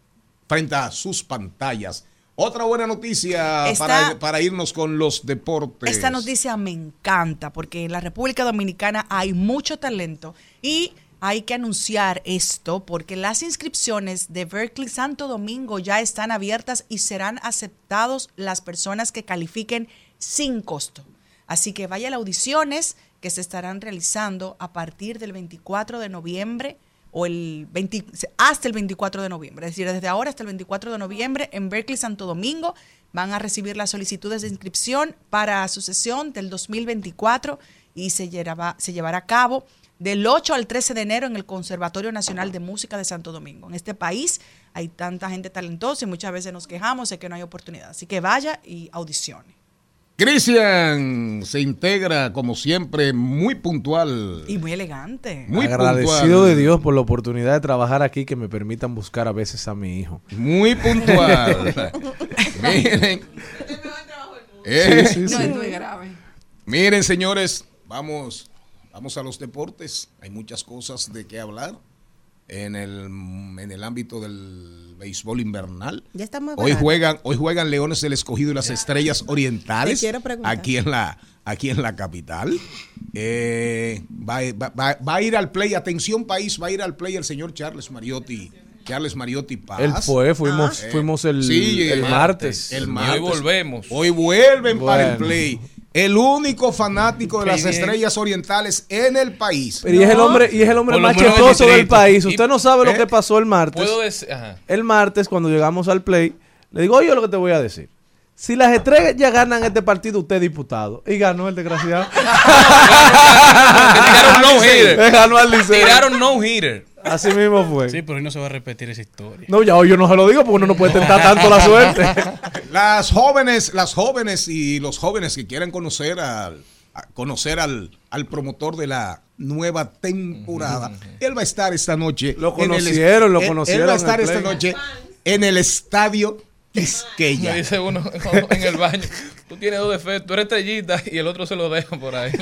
frente a sus pantallas. Otra buena noticia para, para irnos con los deportes. Esta noticia me encanta porque en la República Dominicana hay mucho talento y hay que anunciar esto porque las inscripciones de Berkeley Santo Domingo ya están abiertas y serán aceptados las personas que califiquen sin costo. Así que vaya a las audiciones que se estarán realizando a partir del 24 de noviembre o el 20 hasta el 24 de noviembre. Es decir, desde ahora hasta el 24 de noviembre en Berkeley Santo Domingo van a recibir las solicitudes de inscripción para su sesión del 2024 y se llevará, se llevará a cabo del 8 al 13 de enero en el Conservatorio Nacional de Música de Santo Domingo. En este país hay tanta gente talentosa y muchas veces nos quejamos de que no hay oportunidad. Así que vaya y audicione. Cristian se integra como siempre muy puntual. Y muy elegante. Muy Agradecido puntual. de Dios por la oportunidad de trabajar aquí que me permitan buscar a veces a mi hijo. Muy puntual. Miren. Eh, Sí, sí, No, es muy grave. Miren, señores, vamos, vamos a los deportes. Hay muchas cosas de qué hablar. En el, en el ámbito del béisbol invernal. Ya está más Hoy juegan, hoy juegan Leones del Escogido y las Estrellas Orientales Te quiero preguntar. aquí en la aquí en la capital. Eh, va, va- va- va a ir al play, atención país, va a ir al play el señor Charles Mariotti. Charles Mariotti Paz. Él fue, fuimos, Ah. fuimos el, Sí, el martes. El Y martes. hoy volvemos. Hoy vuelven para el play. El único fanático de las estrellas orientales en el país. Pero y es el hombre, y es el hombre más chistoso el del país. Usted no sabe lo ¿Eh? que pasó el martes. Puedo decir. Ajá. El martes, cuando llegamos al play, le digo, oye, lo que te voy a decir. Si las estrellas ya ganan este partido, usted es diputado. Y ganó el desgraciado. Tiraron no hitter. Ganó al. Tiraron no hitter. Así mismo fue. Sí, pero hoy no se va a repetir esa historia. No, ya hoy yo no se lo digo porque uno no puede tentar tanto la suerte. Las jóvenes, las jóvenes y los jóvenes que quieran conocer al a conocer al, al promotor de la nueva temporada. Él va a estar esta noche. Lo en el- conocieron, lo conocieron Él va a estar esta noche en el estadio Me Quisqueya. dice uno en el baño, tú tienes dos defectos, tú eres estrellita y el otro se lo dejo por ahí.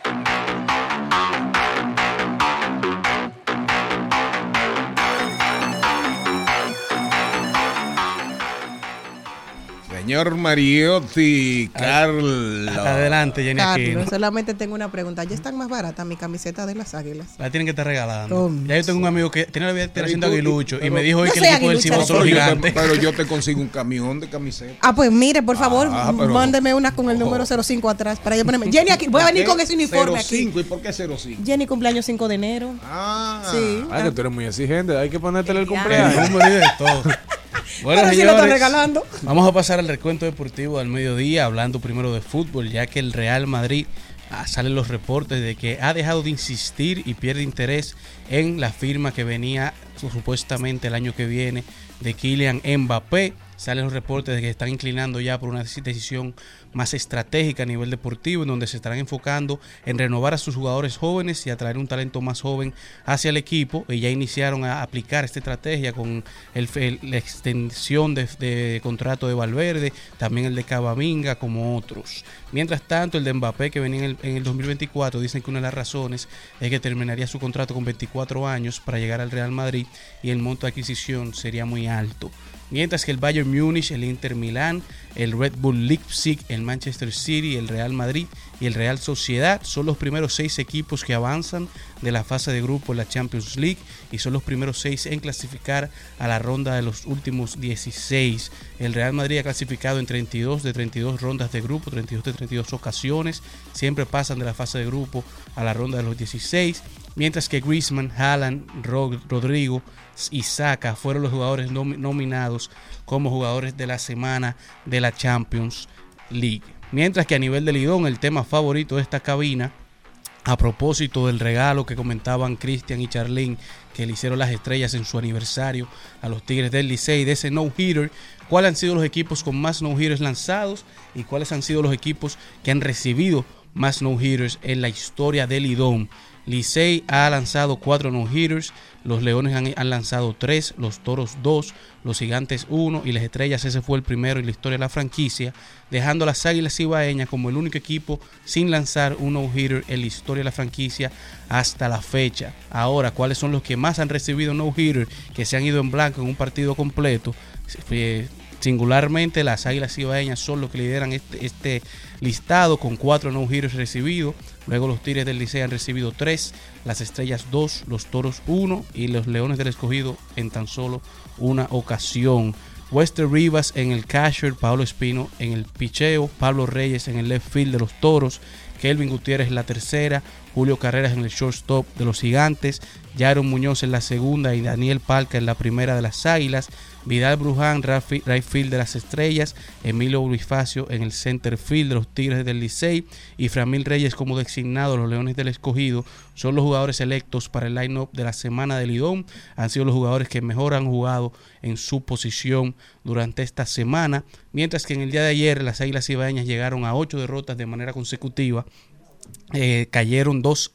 Señor Mariotti, Carlos. Adelante, Jenny Aquino. Carlos, solamente tengo una pregunta. ¿Ya están más baratas mi camiseta de las águilas? La tienen que estar regalando. Ya yo tengo un amigo que tiene la vida Pero y tú- aguilucho y pero- me dijo hoy Yo que el equipo del. Cibao son Pero yo, te, gigantes. pero yo te consigo un camión de camisetas. Ah, pues mire, por favor, Ah, pero- mándeme una con el número 05 atrás para yo ponerme. Jenny, aquí, voy a venir con ese uniforme aquí. 05, ¿y por qué 05? Jenny, cumpleaños 5 de enero. Ah, Sí. Ay, que tú eres muy exigente. Hay que ponértele el El cumpleaños. número y de todo. Bueno, Pero si lo están señores, regalando. vamos a pasar al recuento deportivo al mediodía, hablando primero de fútbol, ya que el Real Madrid ah, salen los reportes de que ha dejado de insistir y pierde interés en la firma que venía su- supuestamente el año que viene de Kylian Mbappé. Salen los reportes de que están inclinando ya por una decisión más estratégica a nivel deportivo, en donde se estarán enfocando en renovar a sus jugadores jóvenes y atraer un talento más joven hacia el equipo. Y ya iniciaron a aplicar esta estrategia con la extensión de, contrato de Valverde, también el de Cavaminga, como otros. Mientras tanto, el de Mbappé, que venía en el, en el 2024, dicen que una de las razones es que terminaría su contrato con 24 años para llegar al Real Madrid y el monto de adquisición sería muy alto. Mientras que el Bayern Múnich, el Inter Milán, el Red Bull Leipzig, el Manchester City, el Real Madrid y el Real Sociedad son los primeros seis equipos que avanzan de la fase de grupo en la Champions League y son los primeros seis en clasificar a la ronda de los últimos 16. El Real Madrid ha clasificado en 32 de 32 rondas de grupo, 32 de 32 ocasiones. Siempre pasan de la fase de grupo a la ronda de los 16. Mientras que Griezmann, Haaland, Ro- Rodrigo y Saka fueron los jugadores nomi- nominados como jugadores de la semana de la Champions League. Mientras que a nivel de Lidón, el tema favorito de esta cabina, a propósito del regalo que comentaban Cristian y Charlene, que le hicieron las estrellas en su aniversario a los Tigres del Licey, de ese no-hitter, cuáles han sido los equipos con más no-hitters lanzados y cuáles han sido los equipos que han recibido más no-hitters en la historia del Lidón. Licey ha lanzado cuatro no-hitters, los Leones han, lanzado tres, los Toros dos, los Gigantes uno y las Estrellas ese fue el primero en la historia de la franquicia, dejando a las Águilas Ibaeñas como el único equipo sin lanzar un no-hitter en la historia de la franquicia hasta la fecha. Ahora, ¿cuáles son los que más han recibido no-hitter que se han ido en blanco en un partido completo? Eh, Singularmente, las Águilas Ibaeñas son los que lideran este, este listado con cuatro no-hitters recibidos. Luego los Tigres del Licey han recibido tres, las Estrellas dos, los Toros uno y los Leones del Escogido en tan solo una ocasión. Wester Rivas en el catcher, Pablo Espino en el picheo, Pablo Reyes en el left field de los Toros, Kelvin Gutiérrez la tercera, Julio Carreras en el shortstop de los Gigantes, Jaron Muñoz en la segunda y Daniel Palca en la primera de las Águilas, Vidal Bruján, right de las Estrellas, Emilio Bonifacio en el center field de los Tigres del Licey y Framil Reyes como designado los Leones del Escogido son los jugadores electos para el line-up de la semana de Lidón. Han sido los jugadores que mejor han jugado en su posición durante esta semana, mientras que en el día de ayer las Águilas Ibaeñas llegaron a ocho derrotas de manera consecutiva eh, cayeron dos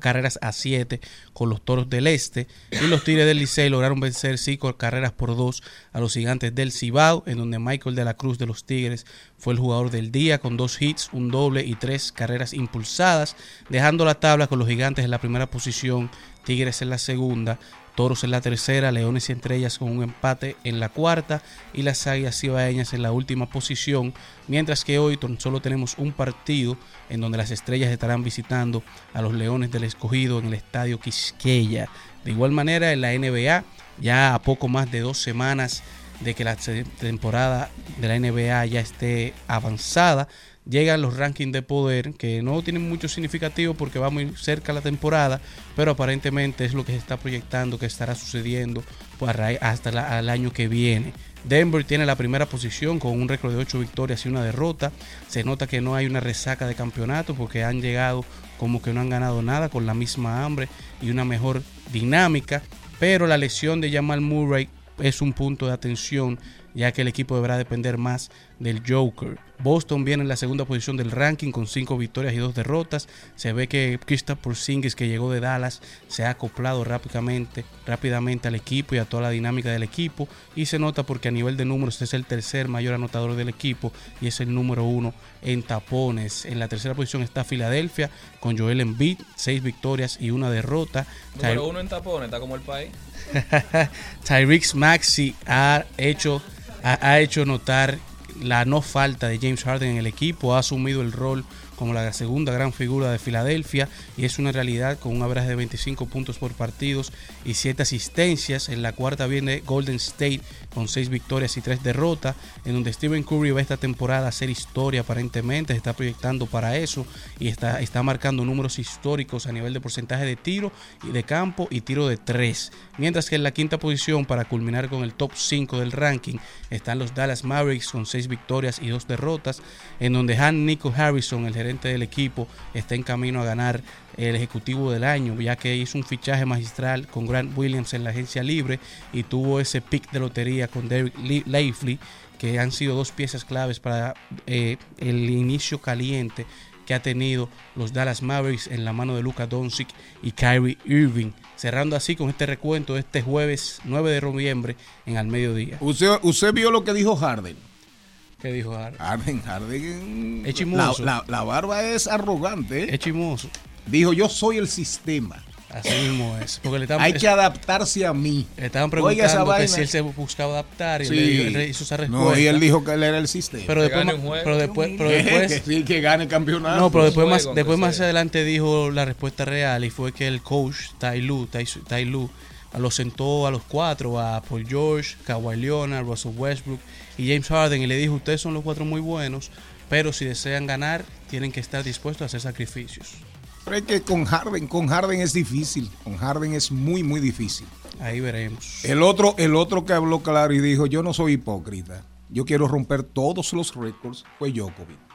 carreras a siete con los toros del este y los Tigres del Licey lograron vencer cinco carreras por dos a los gigantes del Cibao en donde Michael de la Cruz de los Tigres fue el jugador del día con dos hits, un doble y tres carreras impulsadas dejando la tabla con los gigantes en la primera posición, Tigres en la segunda Toros en la tercera, Leones y Estrellas con un empate en la cuarta y las Águilas Cibaeñas en la última posición, mientras que hoy solo tenemos un partido en donde las Estrellas estarán visitando a los Leones del Escogido en el Estadio Quisqueya. De igual manera en la NBA, ya a poco más de dos semanas de que la temporada de la NBA ya esté avanzada, llegan los rankings de poder que no tienen mucho significativo porque va muy cerca la temporada, pero aparentemente es lo que se está proyectando que estará sucediendo pues, a hasta el año que viene. Denver tiene la primera posición con un récord de 8 victorias y una derrota. Se nota que no hay una resaca de campeonato porque han llegado como que no han ganado nada con la misma hambre y una mejor dinámica. Pero la lesión de Jamal Murray es un punto de atención ya que el equipo deberá depender más del Joker. Boston viene en la segunda posición del ranking con cinco victorias y dos derrotas. Se ve que Kristaps Porzingis que llegó de Dallas se ha acoplado rápidamente, rápidamente al equipo y a toda la dinámica del equipo y se nota porque a nivel de números es el tercer mayor anotador del equipo y es el número uno en tapones. En la tercera posición está Filadelfia con Joel Embiid, seis victorias y una derrota. Número Ty- uno en tapones, está como el país. Tyrix Maxi ha hecho, ha hecho notar la no falta de James Harden en el equipo, ha asumido el rol como la segunda gran figura de Filadelfia y es una realidad con un average de 25 puntos por partidos y 7 asistencias. En la cuarta viene Golden State con 6 victorias y 3 derrotas, en donde Stephen Curry va esta temporada a hacer historia aparentemente, se está proyectando para eso y está, está marcando números históricos a nivel de porcentaje de tiro y de campo y tiro de 3. Mientras que en la quinta posición, para culminar con el top 5 del ranking, están los Dallas Mavericks con 6 victorias y 2 derrotas, en donde Han Nico Harrison, el gerente del equipo, está en camino a ganar el ejecutivo del año, ya que hizo un fichaje magistral con Grant Williams en la agencia libre y tuvo ese pick de lotería con Derek Lively, que han sido dos piezas claves para eh, el inicio caliente que ha tenido los Dallas Mavericks en la mano de Luka Doncic y Kyrie Irving. Cerrando así con este recuento este jueves 9 de noviembre en al mediodía. Usted, usted vio lo que dijo Harden. ¿Qué dijo Harden? Harden, Harden. Es chimoso. La, la- la barba es arrogante. ¿eh? Es chimoso. Dijo, yo soy el sistema. Así mismo es. Porque le estaban, Hay que adaptarse a mí. le estaban esa preguntando que si él se buscaba adaptar y Sí. le, él hizo esa respuesta. No, y él dijo que él era el sistema. Pero después, gane ma- un juego. pero después, pero Que- después, que sí, que gane campeonato. no, pero después más, después más adelante dijo la respuesta real y fue que el coach Tai Lu, Tai, Tai Lu, lo sentó a los cuatro, a Paul George, Kawhi Leonard, Russell Westbrook y James Harden y le dijo, ustedes son los cuatro muy buenos, pero si desean ganar, tienen que estar dispuestos a hacer sacrificios. Pero es que con Harden, con Harden es difícil. Con Harden es muy, muy difícil. Ahí veremos. El otro, el otro que habló claro y dijo, yo no soy hipócrita. Yo quiero romper todos los récords. Fue Djokovic.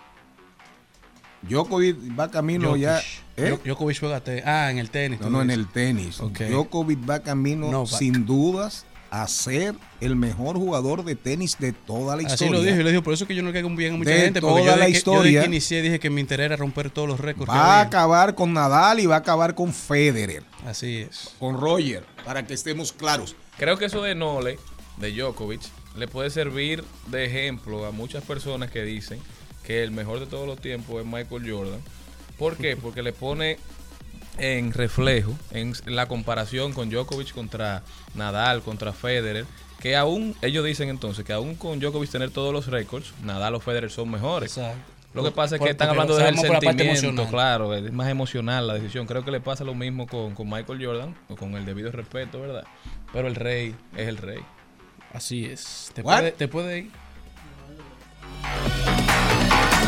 Djokovic va camino Djokovic. ya. ¿eh? Djo- Djokovic juega Ah, en el tenis. No, no, en el tenis. Ok. Djokovic va camino, Novak. sin dudas, a ser el mejor jugador de tenis de toda la Así historia. lo dije, y lo dijo, por eso es que yo no le caigo bien a mucha De gente, porque toda yo la que, yo desde historia. que inicié dije que mi interés era romper todos los récords. Va a acabar con Nadal y va a acabar con Federer. Así es. Con Roger, para que estemos claros. Creo que eso de Nole, de Djokovic, le puede servir de ejemplo a muchas personas que dicen que el mejor de todos los tiempos es Michael Jordan. ¿Por qué? Porque le pone en reflejo, en la comparación con Djokovic contra Nadal, contra Federer, que aún, ellos dicen entonces que aún con Djokovic tener todos los récords, Nadal o Federer son mejores. Exacto. Lo que pasa es Por- que están hablando del sentimiento, claro, es más emocional la decisión. Creo que le pasa lo mismo con, con Michael Jordan, o con el debido respeto, ¿verdad? Pero el rey es el rey. Así es. Te puede, te puede ir.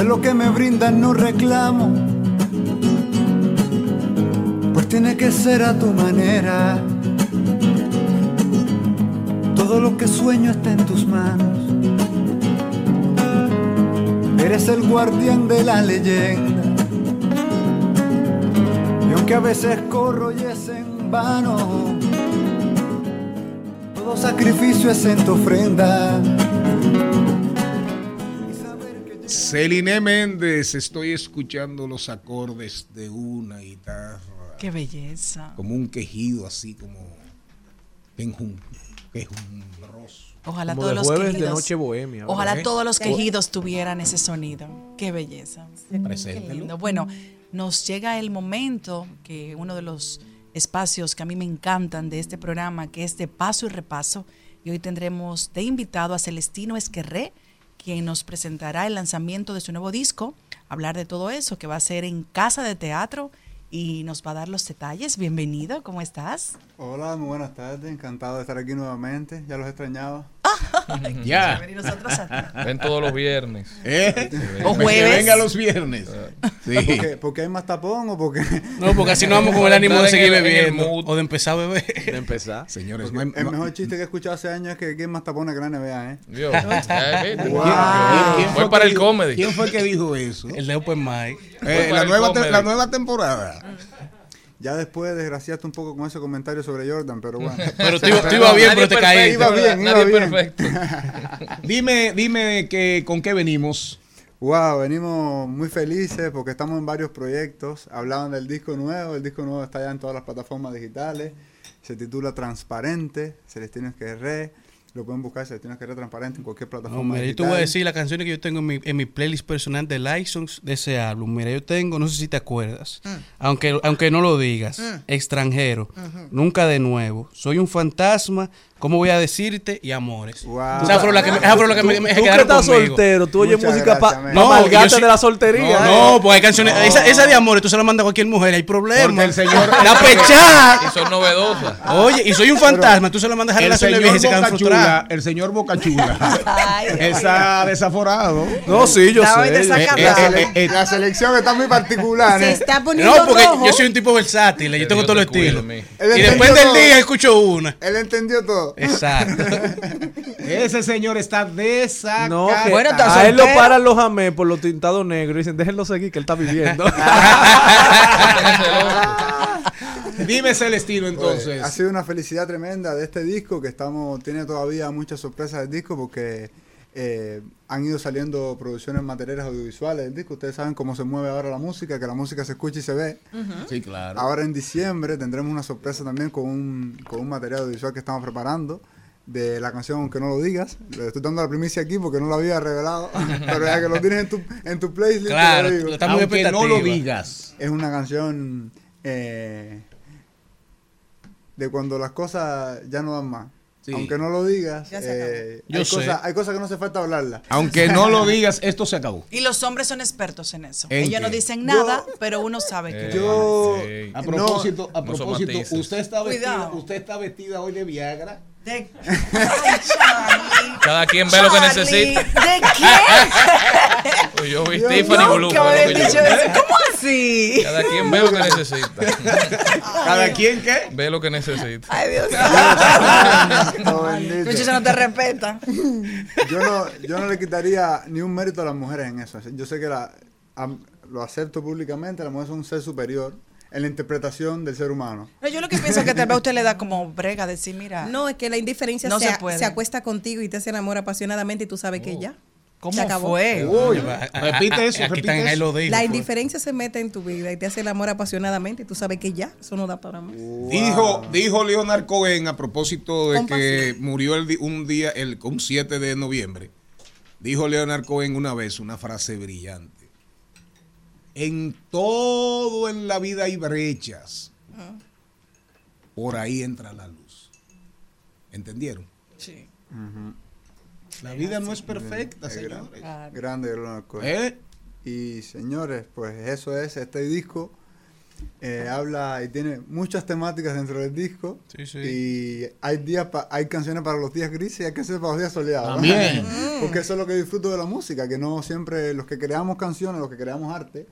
De lo que me brindan no reclamo. tiene que ser a tu manera. Todo lo que sueño está en tus manos. Eres el guardián de la leyenda. Y aunque a veces corro y es en vano, todo sacrificio es en tu ofrenda. Celine Méndez, estoy escuchando los acordes de una guitarra. Qué belleza. Como un quejido así como quejum- quejumbroso. Ojalá Como todos los jueves de quejidos. noche bohemia. Ojalá ¿Eh? todos los Sí. quejidos tuvieran ese sonido. Qué belleza. Qué lindo. Bueno, nos llega el momento que uno de los espacios que a mí me encantan de este programa, que es de paso y repaso. Y hoy tendremos de invitado a Celestino Esquerré, quien nos presentará el lanzamiento de su nuevo disco, hablar de todo eso, que va a ser en Casa de Teatro y nos va a dar los detalles. Bienvenido, ¿cómo estás? Hola, muy buenas tardes. Encantado de estar aquí nuevamente. Ya los extrañaba. Ya. Nosotros. Ven todos los viernes. ¿Eh? O Que jueves. venga los viernes. Sí. ¿Porque, porque hay más tapón o porque.? No, porque así no vamos con el ánimo de seguir el- en el bebiendo o de empezar a beber. De empezar. Señores, no hay- el no- mejor chiste que he escuchado hace años es que hay más tapones que la NBA, ¿eh? Dios. Viste. Wow. ¿Quién Voy para el comedy. ¿Quién fue que dijo eso? El de Open Mic. Eh, la, el nueva la nueva temporada. Ya después desgraciaste un poco con ese comentario sobre Jordan, pero bueno. Pero tú iba- tú ibas bien, pero te caíste. Iba bien, iba Nadie bien. perfecto. Dime, dime que, con qué venimos. Wow, venimos muy felices porque estamos en varios proyectos. Hablaban del disco nuevo. El disco nuevo está ya en todas las plataformas digitales. Se titula Transparente, Celestino Esquerré. Lo pueden buscar Celestino Esquerré Transparente en cualquier No, plataforma mira, yo te voy a decir las canciones que yo tengo en mi, en mi playlist personal de License de ese álbum. Mira, yo tengo, no sé si te acuerdas, aunque, aunque no lo digas, extranjero, nunca de nuevo, soy un fantasma, ¿cómo voy a decirte? Y amores. Wow. Esa fue la que me, esa fue la que me, Tú, me tú que estás conmigo. soltero, tú oyes Muchas música para pa. No, de la soltería. No, ¿eh? no, pues hay canciones. Esa, esa de amores, tú se la mandas a cualquier mujer, hay problemas. Porque el señor- La pechada. Y son novedosas. Oye, y soy un fantasma, tú se la mandas a El relaciones señor viejas y se quedan frustradas. Chula, el señor Boca Chula, Ay, está desaforado. No, sí, yo Estaba sé. Eh, eh, eh, La selección está muy particular, Se ¿eh? está poniendo No, porque rojo. yo soy un tipo versátil, yo tengo todos los estilos. Y después del día escucho una. Él entendió todo. Exacto. ese señor está desacatado. No, Bueno, está a él lo paran los amés por los tintados negros y dicen, déjenlo seguir que él está viviendo. Dime Celestino Pues, entonces. ha sido una felicidad tremenda de este disco que estamos tiene todavía muchas sorpresas del disco porque eh, han ido saliendo producciones materiales audiovisuales del disco. Ustedes saben cómo se mueve ahora la música, que la música se escucha y se ve. Sí, claro. Ahora en diciembre tendremos una sorpresa también con un, con un material audiovisual que estamos preparando de la canción Aunque no lo digas. Le estoy dando la primicia aquí porque no lo había revelado, pero ya que lo tienes en tu, en tu playlist, te Claro, lo digo. está muy Aunque no lo digas. Es una canción eh, de cuando las cosas ya no dan más. Sí. Aunque no lo digas, se eh, Yo hay, sé. cosas, hay cosas que no hace falta hablarlas. Aunque no lo digas, esto se acabó. Y los hombres son expertos en eso. ¿En Ellos qué? no dicen nada, pero uno sabe que. Eh, Yo- sí. A propósito, a no propósito, usted está vestida, Cuidado. usted está vestida hoy de Viagra. De... Ay, Charlie. Cada quien ve lo que necesita. ¿De qué? Pues yo vi Dios, Tiffany Blue. Yo. ¿Cómo así? Cada quien ve lo que necesita. ¿Cada quien qué? Ve lo que necesita. Ay, Dios No, bendito. Muchacho no te respeta. yo, no, yo no le quitaría ni un mérito a las mujeres en eso. Yo sé que la, lo acepto públicamente, las mujeres son un ser superior en la interpretación del ser humano. No, yo lo que pienso es que tal vez a usted le da como brega decir, mira. No, es que la indiferencia No se, se se acuesta contigo y te hace el amor apasionadamente y tú sabes que ya. ¿Cómo se acabó. fue? Uy, repite eso, Aquí repite eso. lo. La fue. indiferencia se mete en tu vida y te hace el amor apasionadamente y tú sabes que ya, eso no da para más. Dijo, dijo Leonard Cohen a propósito de que murió el, un día, el, un 7 de noviembre. Dijo Leonard Cohen una vez una frase brillante. En todo en la vida hay brechas. Por ahí entra la luz. ¿Entendieron? Sí. La vida no es perfecta, Es gran- señores. Grande Leonard Cohen. ¿Eh? Y señores, pues eso es, este disco eh, habla y tiene muchas temáticas dentro del disco. Sí, sí. Y hay días pa- hay canciones para los días grises y hay canciones para los días soleados. También. Porque eso es lo que disfruto de la música, que no siempre los que creamos canciones, los que creamos arte,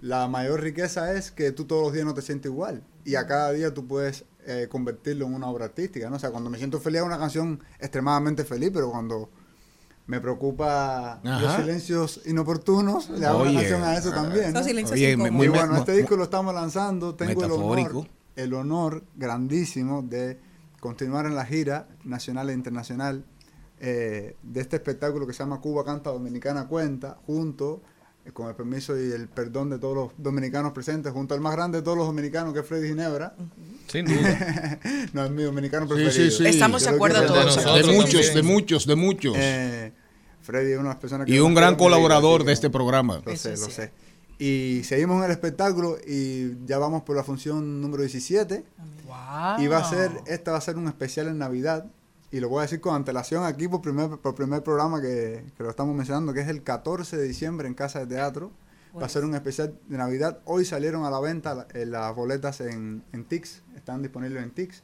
la mayor riqueza es que tú todos los días no te sientes igual y a cada día tú puedes eh, convertirlo en una obra artística, ¿no? O sea, cuando me siento feliz es una canción extremadamente feliz, pero cuando me preocupa los silencios inoportunos, le hago Oye. una canción a eso también. ¿no? Oye, muy y bueno, este disco lo estamos lanzando. Tengo el honor, el honor grandísimo de continuar en la gira nacional e internacional eh, de este espectáculo que se llama Cuba Canta Dominicana Cuenta, junto, con el permiso y el perdón de todos los dominicanos presentes, junto al más grande de todos los dominicanos, que es Freddy Ginebra. Sin duda. no, es mi dominicano preferido. sí, sí. Estamos de acuerdo todos. de muchos, también. de muchos, de muchos. eh, Freddy es una de las personas que y un gran colaborador de este programa. Lo sé, lo sé. Y seguimos en el espectáculo y ya vamos por la función número 17. Wow. Y va a ser, esta va a ser un especial en Navidad. Y lo voy a decir con antelación aquí por primer, por primer programa que, que lo estamos mencionando, que es el 14 de diciembre en Casa de Teatro. Va a ser un especial de Navidad. Hoy salieron a la venta eh, las boletas en, en Tix. Están disponibles en Tix.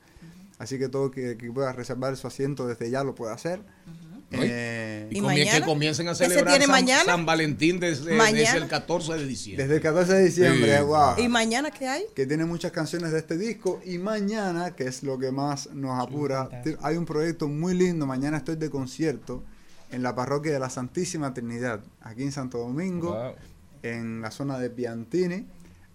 Así que todo que, que pueda reservar su asiento desde ya lo puede hacer. Eh, Y, ¿Y comien- mañana? que comiencen a ¿Ese celebrar tiene San, mañana? San Valentín desde, ¿Mañana? desde el 14 de diciembre. desde el 14 de diciembre, Sí. wow. ¿Y mañana qué hay? que tiene muchas canciones de este disco y mañana, que es lo que más nos apura, hay un proyecto muy lindo, mañana estoy de concierto en la parroquia de la Santísima Trinidad, aquí en Santo Domingo, Wow. en la zona de Piantini.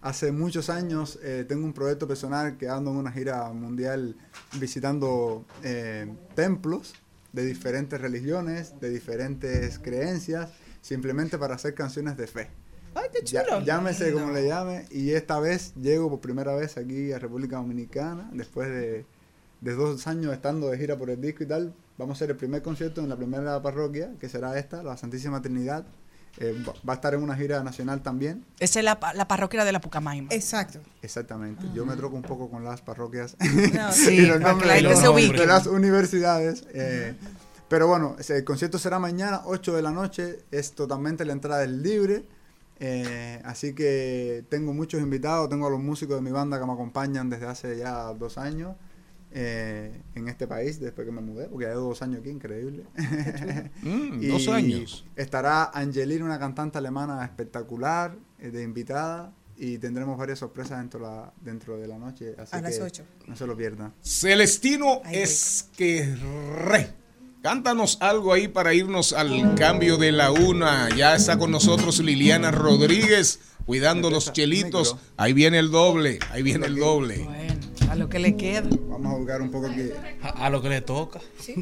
Hace muchos años eh, tengo un proyecto personal que ando en una gira mundial visitando eh, templos de diferentes religiones, de diferentes creencias, simplemente para hacer canciones de fe. Ay, qué Ya- chulo. llámese como le llame. Y esta vez llego por primera vez aquí a República Dominicana, después de, de dos años estando de gira por el disco y tal. Vamos a hacer el primer concierto en la primera parroquia, que será esta, la Santísima Trinidad. Eh, va, a estar en una gira nacional también. Esa es la, la parroquia de la Pucamaima. Exacto. Exactamente. Yo me troco un poco con las parroquias No, sí, y los nombres de, los- de las universidades. eh, pero bueno, el concierto será mañana, 8 de la noche. Es totalmente la entrada es libre. eh, así que tengo muchos invitados. Tengo a los músicos de mi banda que me acompañan desde hace ya dos años eh, en este país, después que me mudé, porque ya llevo dos años aquí, increíble. Mm, Y dos años. Estará Angelina, una cantante alemana espectacular, eh, de invitada. Y tendremos varias sorpresas dentro, la, dentro de la noche. Así A las que ocho. No se lo pierdan. Celestino Ay. Cántanos algo ahí para irnos al cambio de la una. Ya está con nosotros Liliana Rodríguez cuidando los chelitos. Ahí viene el doble, ahí viene el doble. Bueno, a lo que le queda. Vamos a buscar un poco aquí. A, a lo que le toca.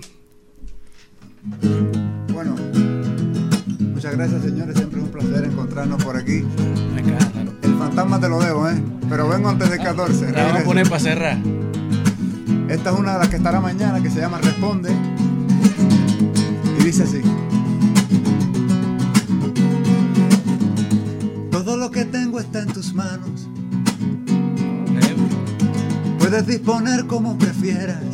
Bueno, muchas gracias señores. Siempre es un placer encontrarnos por aquí. Me encanta. El fantasma te lo debo, ¿eh? Pero vengo antes del 14. La vamos a poner para cerrar. Esta es una de las que estará mañana que se llama Responde. Y dice así. Todo lo que tengo está en tus manos. Puedes disponer como prefieras.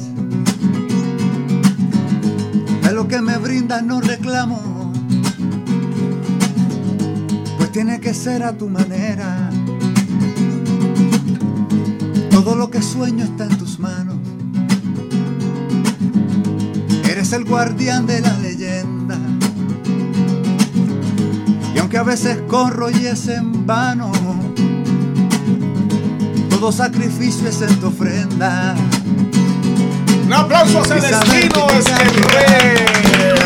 De lo que me brindas no reclamo. Pues tiene que ser a tu manera. Todo lo que sueño está en tus manos. Eres el guardián de la leyenda. Y aunque a veces corro y es en vano, todo sacrificio es en tu ofrenda. Un aplauso a Celestino que Esquerre.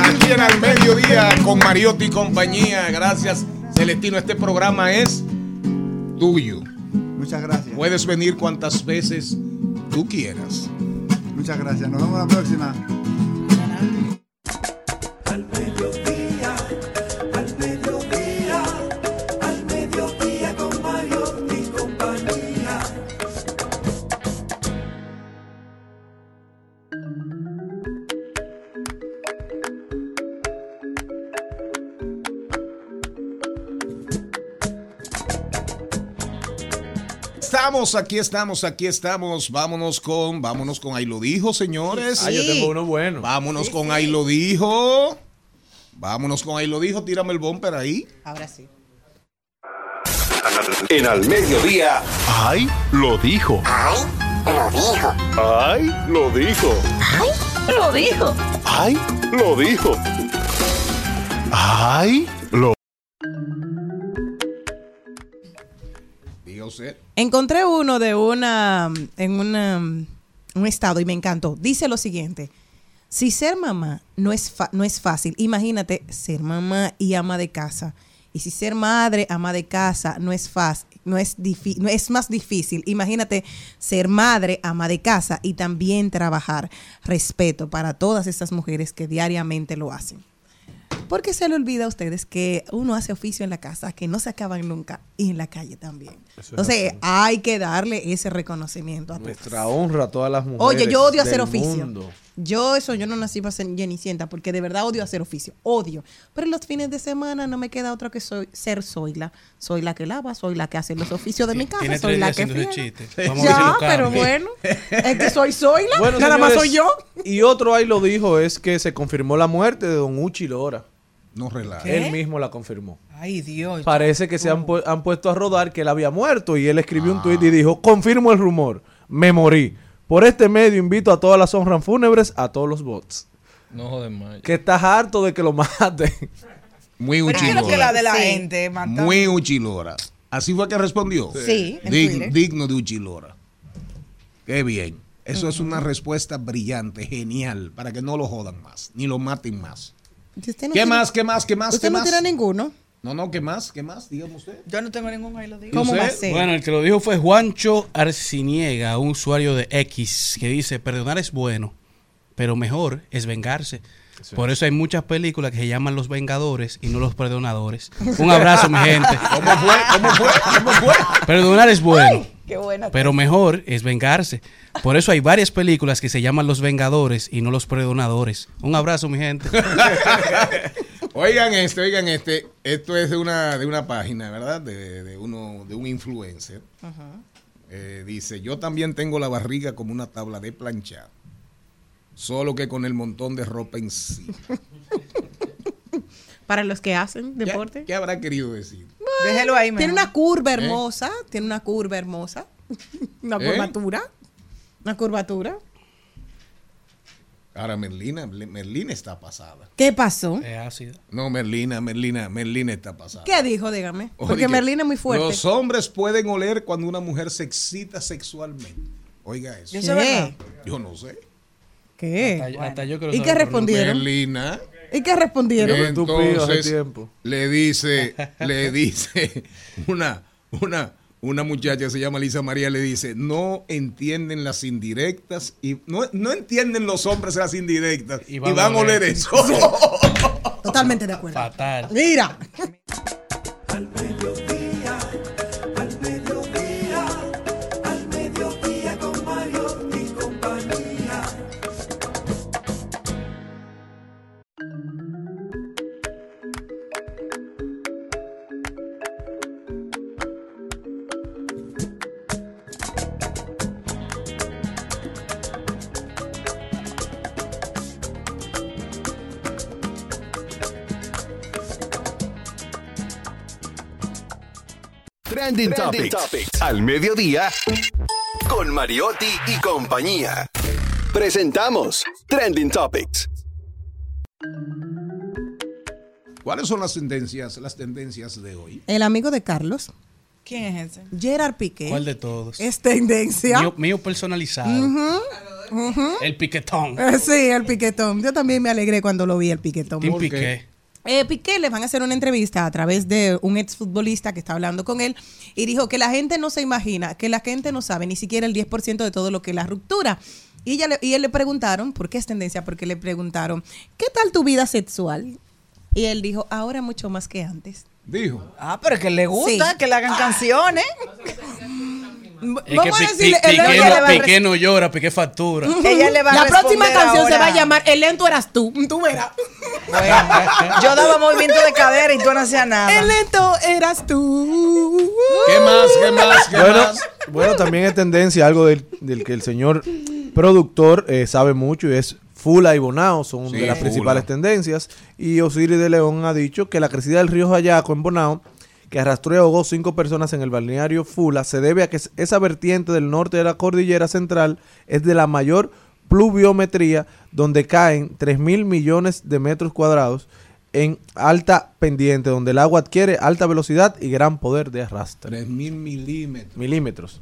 Aquí en Al Mediodía con Mariotti y compañía. Gracias, Celestino. Este programa es tuyo. Muchas gracias. Puedes venir cuantas veces tú quieras. Muchas gracias. Nos vemos la próxima. Estamos, aquí estamos, aquí estamos. Vámonos con, vámonos con Ahí lo dijo, señores. Ah, yo tengo uno bueno. Vámonos con Ahí lo dijo. Vámonos con Ahí lo dijo. Tírame el bumper ahí. Ahora sí. En al mediodía. ¡Ay! Lo dijo. Ay, lo dijo. ¡Ay! Lo dijo. Ay, lo dijo. ¡Ay! Lo dijo. ¡Ay! Yo sé. Encontré uno de una en una, un estado y me encantó. Dice lo siguiente: si ser mamá no es no es fácil, imagínate ser mamá y ama de casa. Y si ser madre, ama de casa no es fácil, no es no es más difícil. Imagínate ser madre, ama de casa y también trabajar. Respeto para todas estas mujeres que diariamente lo hacen. Porque se le olvida a ustedes que uno hace oficio en la casa que no se acaban nunca y en la calle también. Eso Entonces hay que darle ese reconocimiento a todos. Nuestra honra a todas las mujeres. Oye, yo odio hacer oficio. mundo. Yo eso, yo no nací para ser Jenicienta porque de verdad odio hacer oficio, odio. Pero en los fines de semana no me queda otra que soy, ser soy la, soy la que lava, soy la que hace los oficios de mi casa, Tiene soy la que. Vamos Ya, pero bueno, es que soy soy la, Bueno, nada más soy yo. Y otro ahí lo dijo, es que se confirmó la muerte de Don Uchi Lora. No relaja. ¿Qué? Él mismo la confirmó. Ay, Dios. Parece que se han, pu- han puesto a rodar que él había muerto y él escribió un tuit y dijo, confirmo el rumor, me morí. Por este medio invito a todas las honras fúnebres a todos los bots. No joden más. Que estás harto de que lo maten. Muy uchilora. quiero que la de la Sí. gente mata- Muy uchilora. Así fue que respondió. Sí, Dig- digno de uchilora. Qué bien. Eso es una respuesta brillante, genial, para que no lo jodan más, ni lo maten más. Usted no ¿Qué tiene- más, qué más, qué más, Usted qué no más? tiene ninguno. No, no, ¿qué más? ¿Qué más? Dígame usted. Yo no tengo ningún ahí lo digo. ¿Cómo va a ser? Bueno, el que lo dijo fue Juancho Arciniega, un usuario de X, que dice, perdonar es bueno, pero mejor es vengarse. Por eso hay muchas películas que se llaman Los Vengadores y no Los Perdonadores. Un abrazo, mi gente. ¿Cómo fue? ¿Cómo fue? ¿Cómo fue? Perdonar es bueno, Qué buena. pero mejor es vengarse. Por eso hay varias películas que se llaman Los Vengadores y no Los Perdonadores. Un abrazo, mi gente. Oigan este, oigan este. Esto es de una, de una página, ¿verdad? De, de uno, de un influencer. Eh, dice, yo también tengo la barriga como una tabla de planchar. Solo que con el montón de ropa encima. Para los que hacen ¿Qué, deporte. qué habrá querido decir? Déjelo ahí, Tiene mejor. una curva ¿Eh? hermosa, tiene una curva hermosa, una ¿Eh? curvatura, una curvatura. Ahora Merlina, Merlina está pasada. ¿Qué pasó? Es ácida. No, Merlina, Merlina, Merlina está pasada. ¿Qué dijo? Dígame. Porque Oye, Merlina es muy fuerte. Los hombres pueden oler cuando una mujer se excita sexualmente. Oiga eso. ¿Y eso es verdad? Yo no sé. ¿Qué? Hasta, hasta yo quiero ¿Y qué respondieron? Merlina. ¿Y qué respondieron? Entonces tiempo. le dice, le dice una, una, una muchacha que se llama Lisa María, le dice, no entienden las indirectas y no, no entienden los hombres las indirectas y van, a oler eso. Totalmente de acuerdo. Fatal. Mira. Trending, Topics. Al mediodía. Con Mariotti y compañía. Presentamos Trending Topics. ¿Cuáles son las tendencias, las tendencias de hoy? El amigo de Carlos, ¿Quién es ese? Gerard Piqué, ¿Cuál de todos? es tendencia. Mío, mío personalizado. Ujú, ujú. El piquetón. Eh, Sí, el piquetón. Yo también me alegré cuando lo vi el piquetón. Team ¿Por qué? Piqué. Eh, Piqué le van a hacer una entrevista a través de un exfutbolista que está hablando con él y dijo que la gente no se imagina, que la gente no sabe ni siquiera el 10% de todo lo que es la ruptura. Y, ella le- y él le preguntaron, ¿por qué es tendencia? Porque le preguntaron, ¿qué tal tu vida sexual? Y él dijo, ahora mucho más que antes. Dijo. Ah, pero que le gusta Sí. que le hagan canciones. Es que Vamos a decirle, Piqué, Leo no, Piqué no llora, Piqué factura. Ella le va a La próxima canción se va a llamar El lento eras tú. Tú verás. Bueno, yo daba movimiento de cadera y tú no hacías nada. El lento eras tú. ¿Qué más? ¿Qué más? ¿Qué Bueno, más? bueno, también es tendencia algo del, del que el señor productor eh, sabe mucho y es Fula y Bonao, son Sí, de las Fula. principales tendencias. Y Osiris de León ha dicho que la crecida del río Jayaco en Bonao, que arrastró y ahogó cinco personas en el balneario Fula, se debe a que esa vertiente del norte de la cordillera central es de la mayor pluviometría, donde caen 3 mil millones de metros cuadrados en alta pendiente, donde el agua adquiere alta velocidad y gran poder de arrastre. 3.000 milímetros. Milímetros.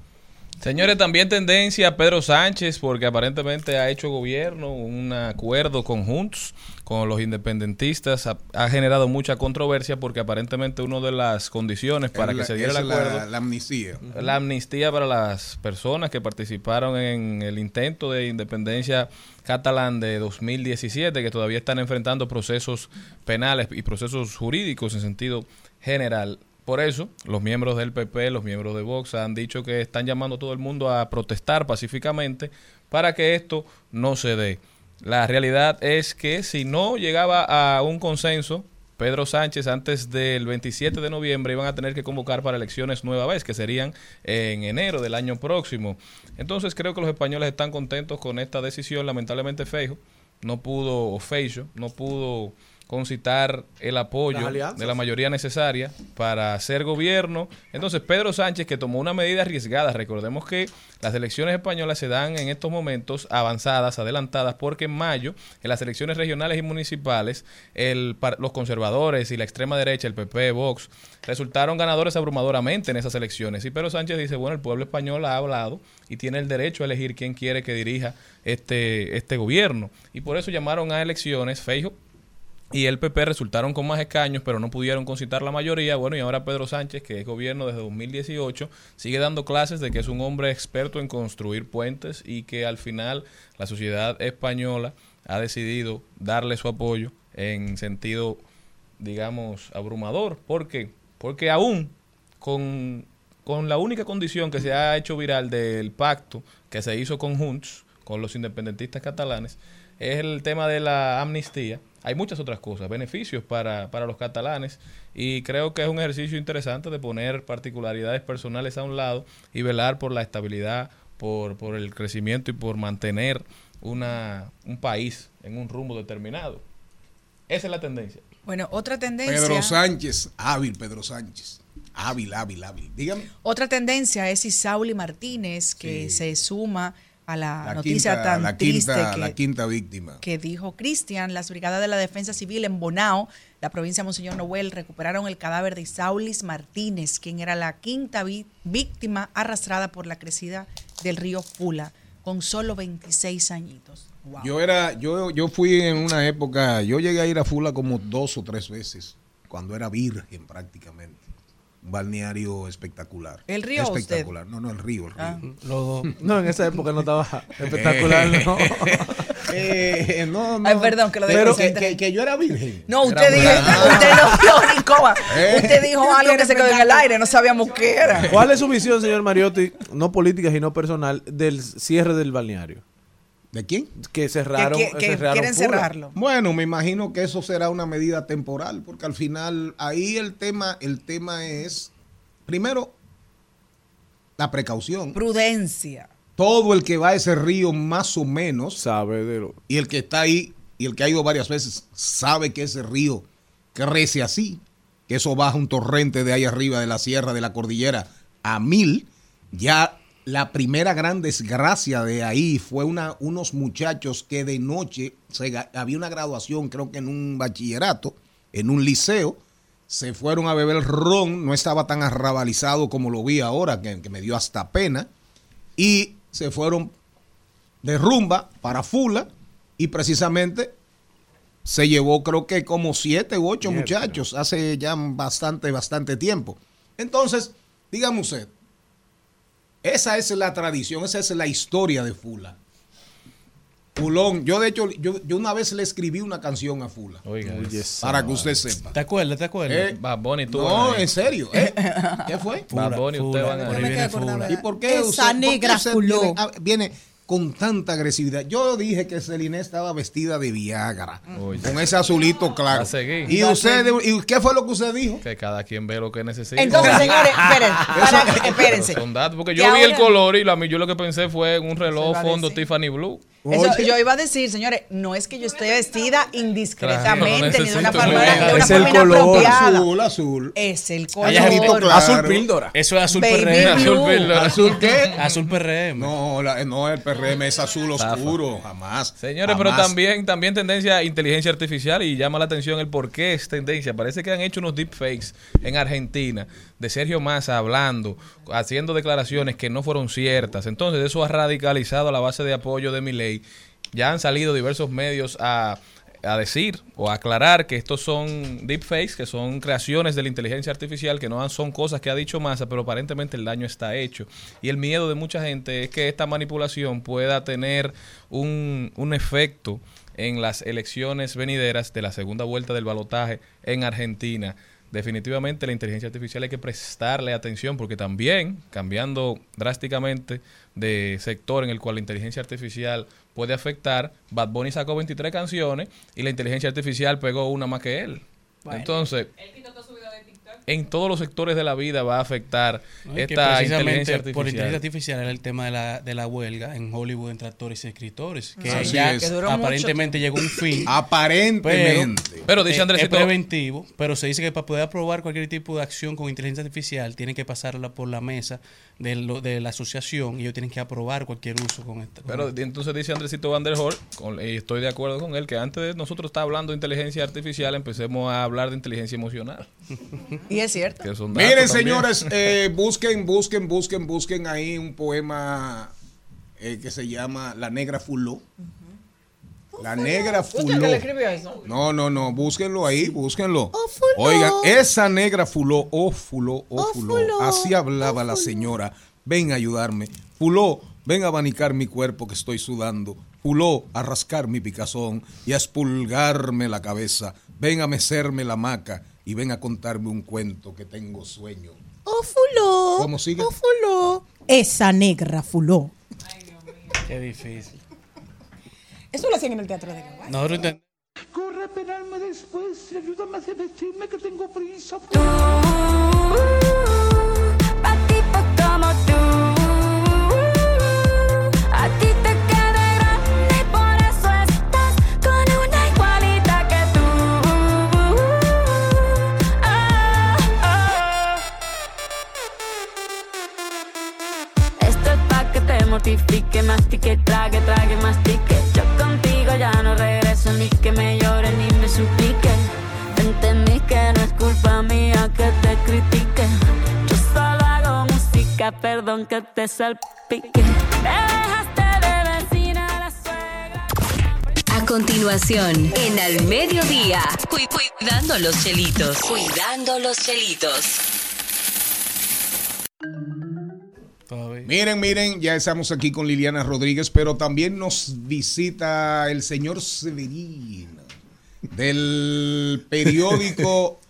Señores, también tendencia a Pedro Sánchez, porque aparentemente ha hecho gobierno un acuerdo con Junts, con los independentistas. Ha, ha generado mucha controversia porque aparentemente una de las condiciones para que se diera el es la- acuerdo la amnistía. la amnistía para las personas que participaron en el intento de independencia catalán de 2017, que todavía están enfrentando procesos penales y procesos jurídicos en sentido general. Por eso, los miembros del PP, los miembros de Vox han dicho que están llamando a todo el mundo a protestar pacíficamente para que esto no se dé. La realidad es que si no llegaba a un consenso, Pedro Sánchez antes del 27 de noviembre iban a tener que convocar para elecciones nueva vez, que serían en enero del año próximo. Entonces creo que los españoles están contentos con esta decisión. Lamentablemente Feijo no pudo, o Feijo, no pudo concitar el apoyo de la mayoría necesaria para hacer gobierno. Entonces Pedro Sánchez, que tomó una medida arriesgada, recordemos que las elecciones españolas se dan en estos momentos avanzadas, adelantadas, porque en mayo, en las elecciones regionales y municipales, el, los conservadores y la extrema derecha, el PP, Vox, resultaron ganadores abrumadoramente en esas elecciones. Y Pedro Sánchez dice, bueno, el pueblo español ha hablado y tiene el derecho a elegir quién quiere que dirija este, este gobierno. Y por eso llamaron a elecciones, Feijo y el PP resultaron con más escaños, pero no pudieron concitar la mayoría. Bueno, y ahora Pedro Sánchez, que es gobierno desde 2018, sigue dando clases de que es un hombre experto en construir puentes y que al final la sociedad española ha decidido darle su apoyo en sentido, digamos, abrumador. ¿Por qué? Porque aún con, con la única condición que se ha hecho viral del pacto que se hizo con Junts, con los independentistas catalanes, es el tema de la amnistía. Hay muchas otras cosas, beneficios para, para los catalanes y creo que es un ejercicio interesante de poner particularidades personales a un lado y velar por la estabilidad, por, por el crecimiento y por mantener una, un país en un rumbo determinado. Esa es la tendencia. Bueno, otra tendencia. Pedro Sánchez, hábil Pedro Sánchez. Hábil, hábil, hábil. Dígame. Otra tendencia es Isauli Martínez, que se suma a la, La noticia quinta, tan la triste quinta, que, la quinta víctima. que dijo Cristian. Las brigadas de la defensa civil en Bonao, la provincia de Monseñor Noel, recuperaron el cadáver de Isaulis Martínez, quien era la quinta víctima arrastrada por la crecida del río Fula, con solo 26 añitos. Wow. Yo era, yo, yo fui en una época, yo llegué a ir a Fula como dos o tres veces, cuando era virgen prácticamente. Balneario espectacular. ¿El río usted? Espectacular. No, no, el río, el río. Ah. No, en esa época no estaba espectacular, no. Eh, no, no. Ay, perdón, que lo Pero que, que- que yo era virgen. No, usted Era dijo, usted no vio ni coma. Eh. Usted dijo algo que se quedó en el aire, no sabíamos qué era. ¿Cuál es su visión, señor Mariotti, no política sino personal, del cierre del balneario? ¿De quién? Que cerraron. Que- que cerraron quieren cerrarlo. Bueno, me imagino que eso será una medida temporal, porque al final ahí el tema, el tema es, primero, la precaución. Prudencia. Todo el que va a ese río más o menos sabe de lo... y el que está ahí y el que ha ido varias veces sabe que ese río crece así, que eso baja un torrente de ahí arriba de la sierra de la cordillera a mil. Ya la primera gran desgracia de ahí fue una, unos muchachos que de noche se había una graduación, creo que en un bachillerato, en un liceo, se fueron a beber ron, no estaba tan arrabalizado como lo vi ahora, que, que me dio hasta pena, y se fueron de rumba para Fula y precisamente se llevó creo que como siete u ocho muchachos hace ya bastante, bastante tiempo. Entonces, dígame usted, esa es la tradición, esa es la historia de Fula. Fulón, yo de hecho, yo, yo una vez le escribí una canción a Fula. Oiga, para que usted sepa. ¿Te acuerdas? ¿Te acuerdas? Eh, Bad Bunny, tú no, en serio. ¿eh? ¿Qué fue? Bad Bunny, usted van Fula. ¿Y por qué Esa usted, negra usted fuló. viene, ah, viene con tanta agresividad? Yo dije que Celine estaba vestida de Viagra, Oye. con ese azulito claro. ¿Y usted, ¿y qué fue lo que usted dijo? Que cada quien ve lo que necesita. Entonces, señores, espérense. Son datos, porque Que yo vi el color y la, yo lo que pensé fue en un reloj fondo. Tiffany Blue. Eso, Oye. yo iba a decir, señores, no es que yo esté vestida indiscretamente Claro, ni de una forma, de una Es el color. Azul, azul. Es el color. claro. Azul píldora. Eso es azul Baby PRM. blue. Azul píldora. ¿Azul qué? Azul PRM. No, la- no, el PRM es azul oscuro, jamás. Señores, pero también, también tendencia a inteligencia artificial y llama la atención el por qué es tendencia. Parece que han hecho unos deepfakes en Argentina de Sergio Massa hablando, haciendo declaraciones que no fueron ciertas. Entonces eso ha radicalizado a la base de apoyo de Ya han salido diversos medios a, a decir o a aclarar que estos son deepfakes, que son creaciones de la inteligencia artificial, que no son cosas que ha dicho Massa, pero aparentemente el daño está hecho. Y el miedo de mucha gente es que esta manipulación pueda tener un, un efecto en las elecciones venideras de la segunda vuelta del balotaje en Argentina. Definitivamente la inteligencia artificial hay que prestarle atención porque también, cambiando drásticamente de sector en el cual la inteligencia artificial puede afectar, Bad Bunny sacó 23 canciones y la inteligencia artificial pegó una más que él. Entonces, en todos los sectores de la vida va a afectar No, esta precisamente inteligencia Por inteligencia artificial. artificial era el tema de la, de la huelga en Hollywood entre actores y escritores. Que Así ya es. Que aparentemente llegó a un fin. Aparentemente. Pero dice eh, Andresito- Es preventivo, pero se dice que para poder aprobar cualquier tipo de acción con inteligencia artificial tienen que pasarla por la mesa de, lo- de la asociación y ellos tienen que aprobar cualquier uso con esta. con Pero esto. entonces dice Andresito Van der Hoor, con- y estoy de acuerdo con él, que antes de nosotros estar hablando de inteligencia artificial, empecemos a hablar de inteligencia emocional. Y es cierto. que Miren, también. señores, eh, busquen, busquen, busquen, busquen ahí un poema eh, que se llama La Negra Fuló. La Negra ¿Usted Fuló. que le escribió eso? No, no, no, búsquenlo ahí, búsquenlo. fuló. Oigan, esa negra fuló, oh fuló, oh, Oh, fuló. fuló, Así hablaba la señora. Ven a ayudarme. Fuló, ven a abanicar mi cuerpo que estoy sudando. Fuló, a rascar mi picazón y a espulgarme la cabeza. Ven a mecerme la maca y ven a contarme un cuento que tengo sueño. Oh, fuló. ¿Cómo sigue? Oh, fuló. Esa negra fuló. Qué difícil. Eso lo hacían en el teatro de Caguas. Nosotros entendemos. Corre a penarme después y ayúdame a decirme que tengo prisa. Que te mortifique, mastique, trague, trague, mastique. Yo contigo ya no regreso ni que me llore ni me suplique. Entendí que no es culpa mía que te critique. Yo solo hago música, perdón que te salpique. Me dejaste de vecina la suegra. A continuación, en Al Mediodía, cu- cuidando los chelitos. Cuidando los chelitos. Miren, miren, ya estamos aquí con Liliana Rodríguez, pero también nos visita el señor Severino del periódico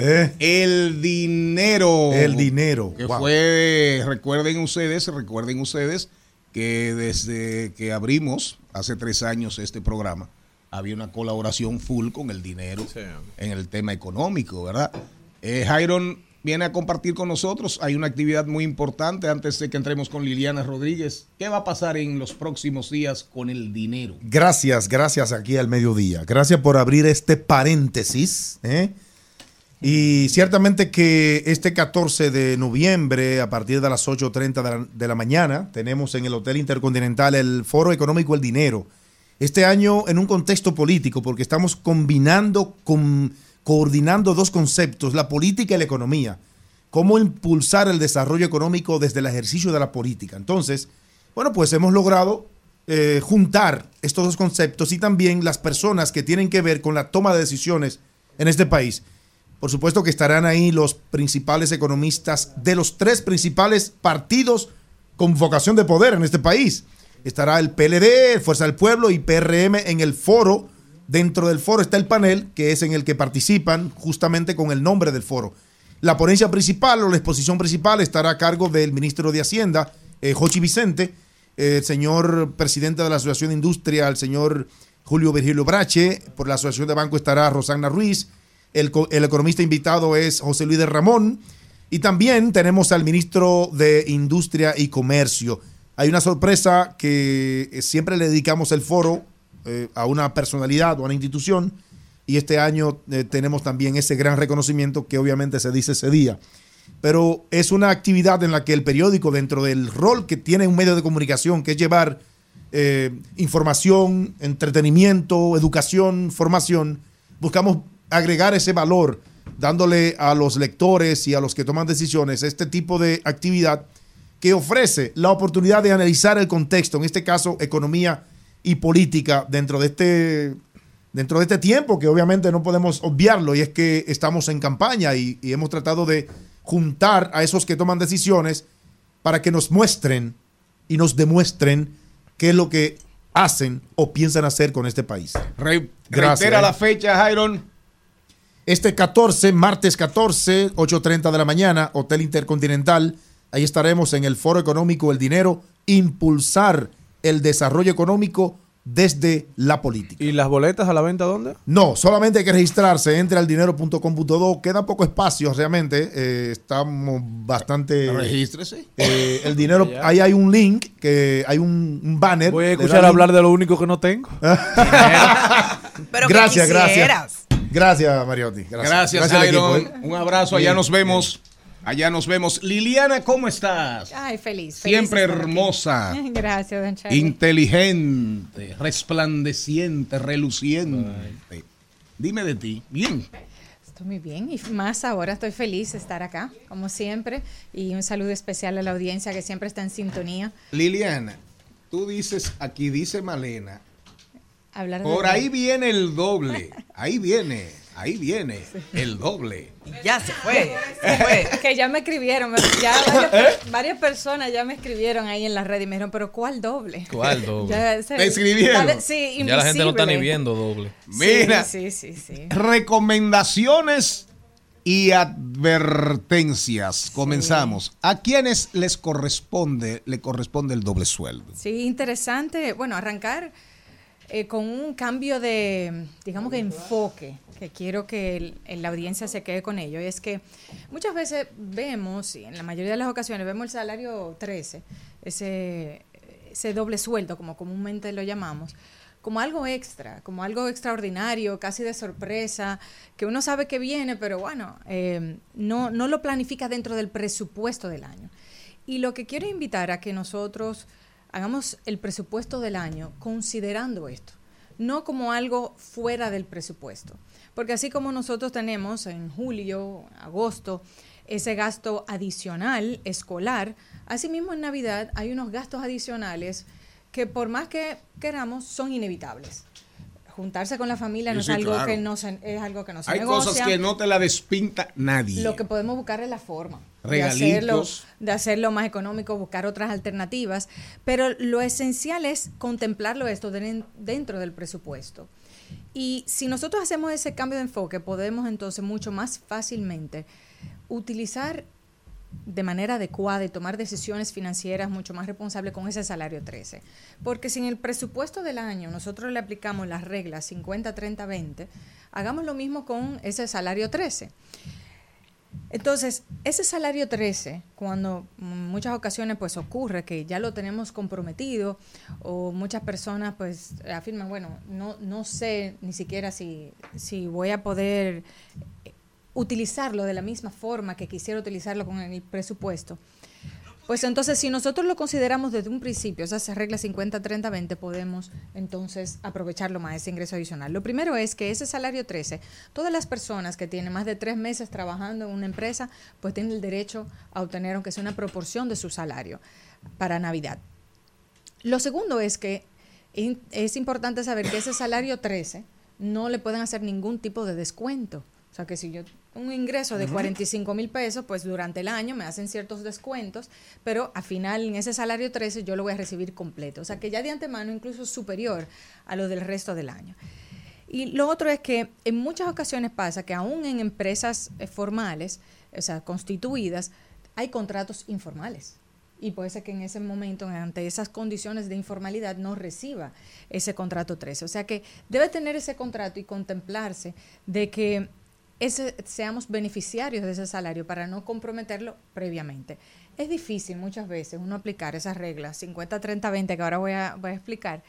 Eh, El Dinero. El Dinero, Que wow. fue, recuerden ustedes, recuerden ustedes que desde que abrimos hace tres años este programa, había una colaboración full con el dinero en el tema económico, ¿verdad? Eh, Jairon viene a compartir con nosotros. Hay una actividad muy importante antes de que entremos con Liliana Rodríguez. ¿Qué va a pasar en los próximos días con el dinero? Gracias, gracias aquí al mediodía. Gracias por abrir este paréntesis. ¿eh? Y ciertamente que este 14 de noviembre, a partir de las 8.30 de de la mañana, tenemos en el Hotel Intercontinental el Foro Económico El Dinero. Este año en un contexto político, porque estamos combinando, con, coordinando dos conceptos, la política y la economía. Cómo impulsar el desarrollo económico desde el ejercicio de la política. Entonces, bueno, pues hemos logrado eh, juntar estos dos conceptos y también las personas que tienen que ver con la toma de decisiones en este país. Por supuesto que estarán ahí los principales economistas de los tres principales partidos con vocación de poder en este país. Estará el PLD, Fuerza del Pueblo y PRM en el foro. Dentro del foro está el panel, que es en el que participan justamente con el nombre del foro. La ponencia principal o la exposición principal estará a cargo del ministro de Hacienda, eh, Jochi Vicente, el señor presidente de la Asociación de Industria, el señor Julio Virgilio Brache, por la Asociación de Banco estará Rosana Ruiz, el, el economista invitado es José Luis de Ramón, y también tenemos al ministro de Industria y Comercio. Hay una sorpresa que eh, siempre le dedicamos el foro eh, a una personalidad o a una institución y este año eh, tenemos también ese gran reconocimiento que obviamente se dice ese día. Pero es una actividad en la que el periódico, dentro del rol que tiene un medio de comunicación, que es llevar eh, información, entretenimiento, educación, formación, buscamos agregar ese valor, dándole a los lectores y a los que toman decisiones este tipo de actividad que ofrece la oportunidad de analizar el contexto, en este caso economía y política, dentro de este, dentro de este tiempo, que obviamente no podemos obviarlo, y es que estamos en campaña y, y hemos tratado de juntar a esos que toman decisiones para que nos muestren y nos demuestren qué es lo que hacen o piensan hacer con este país. Re- Gracias, reitera eh. la fecha, Jairon. Este 14, martes 14, 8.30 de la mañana, Hotel Intercontinental. Ahí estaremos en el Foro Económico El Dinero, impulsar el desarrollo económico desde la política. ¿Y las boletas a la venta dónde? No, solamente hay que registrarse, entre al dinero.com.do. Queda poco espacio realmente. eh, estamos bastante. Regístrese. Eh, el dinero, ahí hay un link, que hay un, un banner. Voy a escuchar link. hablar de lo único que no tengo. Pero gracias, gracias. Gracias, Mariotti. Gracias, equipo, ¿eh? Un abrazo. Allá Bien, nos vemos. Allá nos vemos. Liliana, ¿cómo estás? Ay, feliz. feliz Siempre aquí. hermosa. Gracias, don Charlie. Inteligente, resplandeciente, reluciente. Dime de ti. Bien. Estoy muy bien y más ahora estoy feliz de estar acá, como siempre. Y un saludo especial a la audiencia que siempre está en sintonía. Liliana, tú dices, aquí dice Malena, Hablar de por ahí viene el doble. Ahí viene, ahí viene el doble. Ya se fue. se fue. que ya me escribieron, ya varias, varias personas ya me escribieron ahí en la red y me dijeron, pero ¿cuál doble? ¿Cuál doble? Ya se- ¿Te escribieron? Sí, Ya la gente no está ni viendo doble. Mira. Sí, sí, sí. sí. Recomendaciones y advertencias. Comenzamos. ¿A quiénes les corresponde, le corresponde el doble sueldo? Sí, interesante. Bueno, arrancar eh, con un cambio de, digamos que enfoque, que quiero que el- la audiencia se quede con ello. Es que muchas veces vemos, y en la mayoría de las ocasiones, vemos el salario 13, ese, ese doble sueldo, como comúnmente lo llamamos, como algo extra, como algo extraordinario, casi de sorpresa, que uno sabe que viene, pero bueno, eh, no, no lo planifica dentro del presupuesto del año. Y lo que quiero invitar a que nosotros hagamos el presupuesto del año considerando esto, no como algo fuera del presupuesto. Porque así como nosotros tenemos en julio, agosto, ese gasto adicional escolar, asimismo en Navidad hay unos gastos adicionales que por más que queramos son inevitables. Juntarse con la familia no Sí, es algo claro. que no se, es algo que no se Hay negocia. cosas que no te la despinta nadie. Lo que podemos buscar es la forma de Regalitos. hacerlo, de hacerlo más económico, buscar otras alternativas, pero lo esencial es contemplarlo esto den- dentro del presupuesto. Y si nosotros hacemos ese cambio de enfoque, podemos entonces mucho más fácilmente utilizar de manera adecuada y tomar decisiones financieras mucho más responsables con ese salario 13. Porque si en el presupuesto del año nosotros le aplicamos las reglas 50, 30, 20, hagamos lo mismo con ese salario 13. Entonces, ese salario 13, cuando en muchas ocasiones pues ocurre que ya lo tenemos comprometido o muchas personas pues afirman, bueno, no, no sé ni siquiera si, si voy a poder utilizarlo de la misma forma que quisiera utilizarlo con el presupuesto. Pues entonces, si nosotros lo consideramos desde un principio, esas reglas 50, 30, 20, podemos entonces aprovecharlo más, ese ingreso adicional. Lo primero es que ese salario 13, todas las personas que tienen más de tres meses trabajando en una empresa, pues tienen el derecho a obtener, aunque sea una proporción de su salario para Navidad. Lo segundo es que es importante saber que ese salario 13 no le pueden hacer ningún tipo de descuento. O sea que si yo un ingreso de Ujú. 45 mil pesos, pues durante el año me hacen ciertos descuentos, pero al final en ese salario 13 yo lo voy a recibir completo. O sea que ya de antemano incluso superior a lo del resto del año. Y lo otro es que en muchas ocasiones pasa que aún en empresas eh, formales, o sea, constituidas, hay contratos informales. Y puede ser que en ese momento, ante esas condiciones de informalidad, no reciba ese contrato 13. O sea que debe tener ese contrato y contemplarse de que ese, seamos beneficiarios de ese salario para no comprometerlo previamente. Es difícil muchas veces uno aplicar esas reglas 50, 30, 20 que ahora voy a, voy a explicar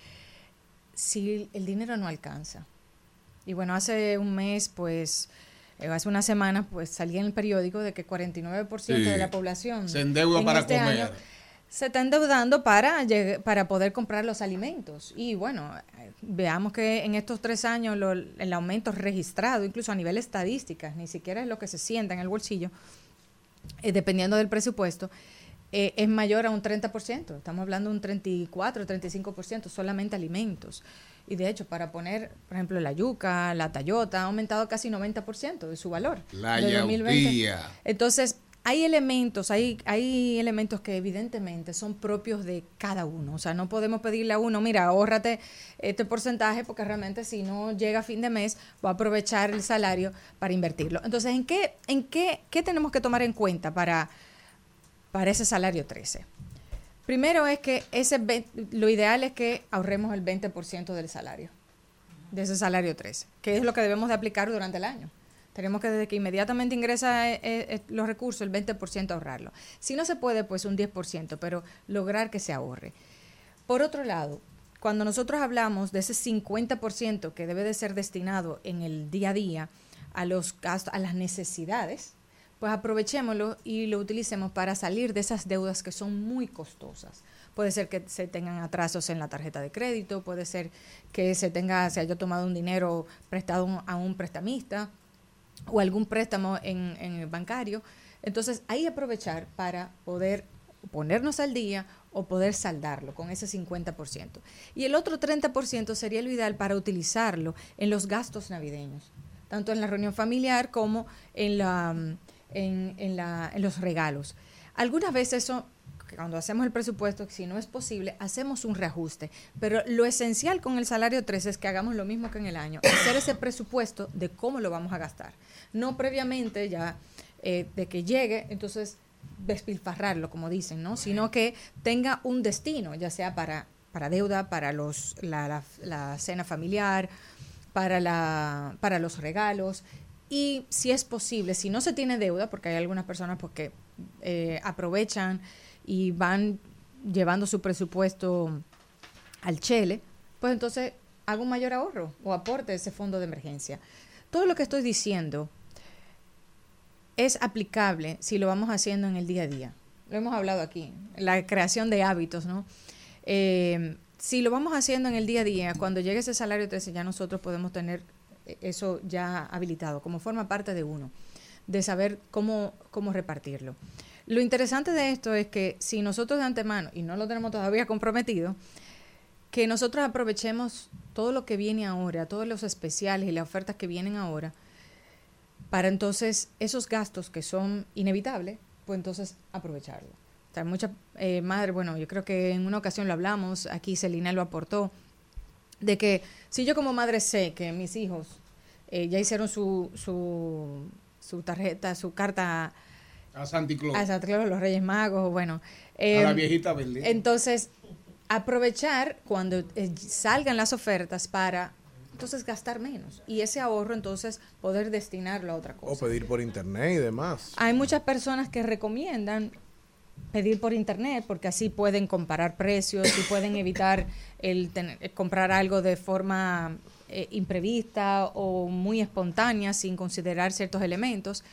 si el dinero no alcanza. Y bueno, hace un mes, pues, eh, hace una semana, pues salía en el periódico de que 49% Sí. de la población Se endeuda en para este comer. año se está endeudando para, para poder comprar los alimentos. Y bueno, veamos que en estos tres años lo- el aumento registrado, incluso a nivel estadística, ni siquiera es lo que se sienta en el bolsillo, eh, dependiendo del presupuesto, eh, es mayor a un 30%. Estamos hablando de un 34, 35%, solamente alimentos. Y de hecho, para poner, por ejemplo, la yuca, la tallota, ha aumentado casi 90% de su valor. La de 2020. yautía. Entonces, hay elementos, hay, hay elementos que evidentemente son propios de cada uno. O sea, no podemos pedirle a uno, mira, ahórrate este porcentaje porque realmente si no llega a fin de mes va a aprovechar el salario para invertirlo. Entonces, ¿en qué, en qué, qué tenemos que tomar en cuenta para, para ese salario 13? Primero es que ese lo ideal es que ahorremos el 20% del salario, de ese salario 13, que es lo que debemos de aplicar durante el año. Tenemos que desde que inmediatamente ingresa eh, eh, los recursos, el 20% ahorrarlo. Si no se puede, pues un 10%, pero lograr que se ahorre. Por otro lado, cuando nosotros hablamos de ese 50% que debe de ser destinado en el día a día a los gastos, a las necesidades, pues aprovechémoslo y lo utilicemos para salir de esas deudas que son muy costosas. Puede ser que se tengan atrasos en la tarjeta de crédito, puede ser que se tenga, se haya tomado un dinero prestado a un prestamista o algún préstamo en, en el bancario. Entonces, ahí aprovechar para poder ponernos al día o poder saldarlo con ese 50%. Y el otro 30% sería lo ideal para utilizarlo en los gastos navideños, tanto en la reunión familiar como en, la, mm, en, en la- en los regalos. Algunas veces eso, cuando hacemos el presupuesto, si no es posible, hacemos un reajuste. Pero lo esencial con el salario 13 es que hagamos lo mismo que en el año, hacer ese presupuesto de cómo lo vamos a gastar. No previamente ya eh, de que llegue, entonces despilfarrarlo, como dicen, ¿no? Sino que tenga un destino, ya sea para, para deuda, para los, la, la- la cena familiar, para, la, para los regalos. Y si es posible, si no se tiene deuda, porque hay algunas personas pues, que eh, aprovechan y van llevando su presupuesto al chele, pues entonces haga un mayor ahorro o aporte ese fondo de emergencia. Todo lo que estoy diciendo es aplicable si lo vamos haciendo en el día a día. Lo hemos hablado aquí, la creación de hábitos, ¿no? Eh, si lo vamos haciendo en el día a día, cuando llegue ese salario 13 ya nosotros podemos tener eso ya habilitado, como forma parte de uno, de saber cómo, cómo repartirlo. Lo interesante de esto es que si nosotros de antemano, y no lo tenemos todavía comprometido, que nosotros aprovechemos todo lo que viene ahora, todos los especiales y las ofertas que vienen ahora, para entonces esos gastos que son inevitables, pues entonces aprovecharlo. O sea, muchas eh, madres, bueno, yo creo que en una ocasión lo hablamos, aquí Celina lo aportó, de que si yo como madre sé que mis hijos eh, ya hicieron su, su, su tarjeta, su carta A Santi Claus. a Santa Claus, los Reyes Magos, bueno. A la em, viejita verde. Entonces, aprovechar cuando eh, salgan las ofertas para entonces gastar menos y ese ahorro entonces poder destinarlo a otra cosa. O pedir por internet y demás. Hay muchas personas que recomiendan pedir por internet porque así pueden comparar precios y pueden evitar el tener- eh, comprar algo de forma eh, imprevista o muy espontánea sin considerar ciertos elementos.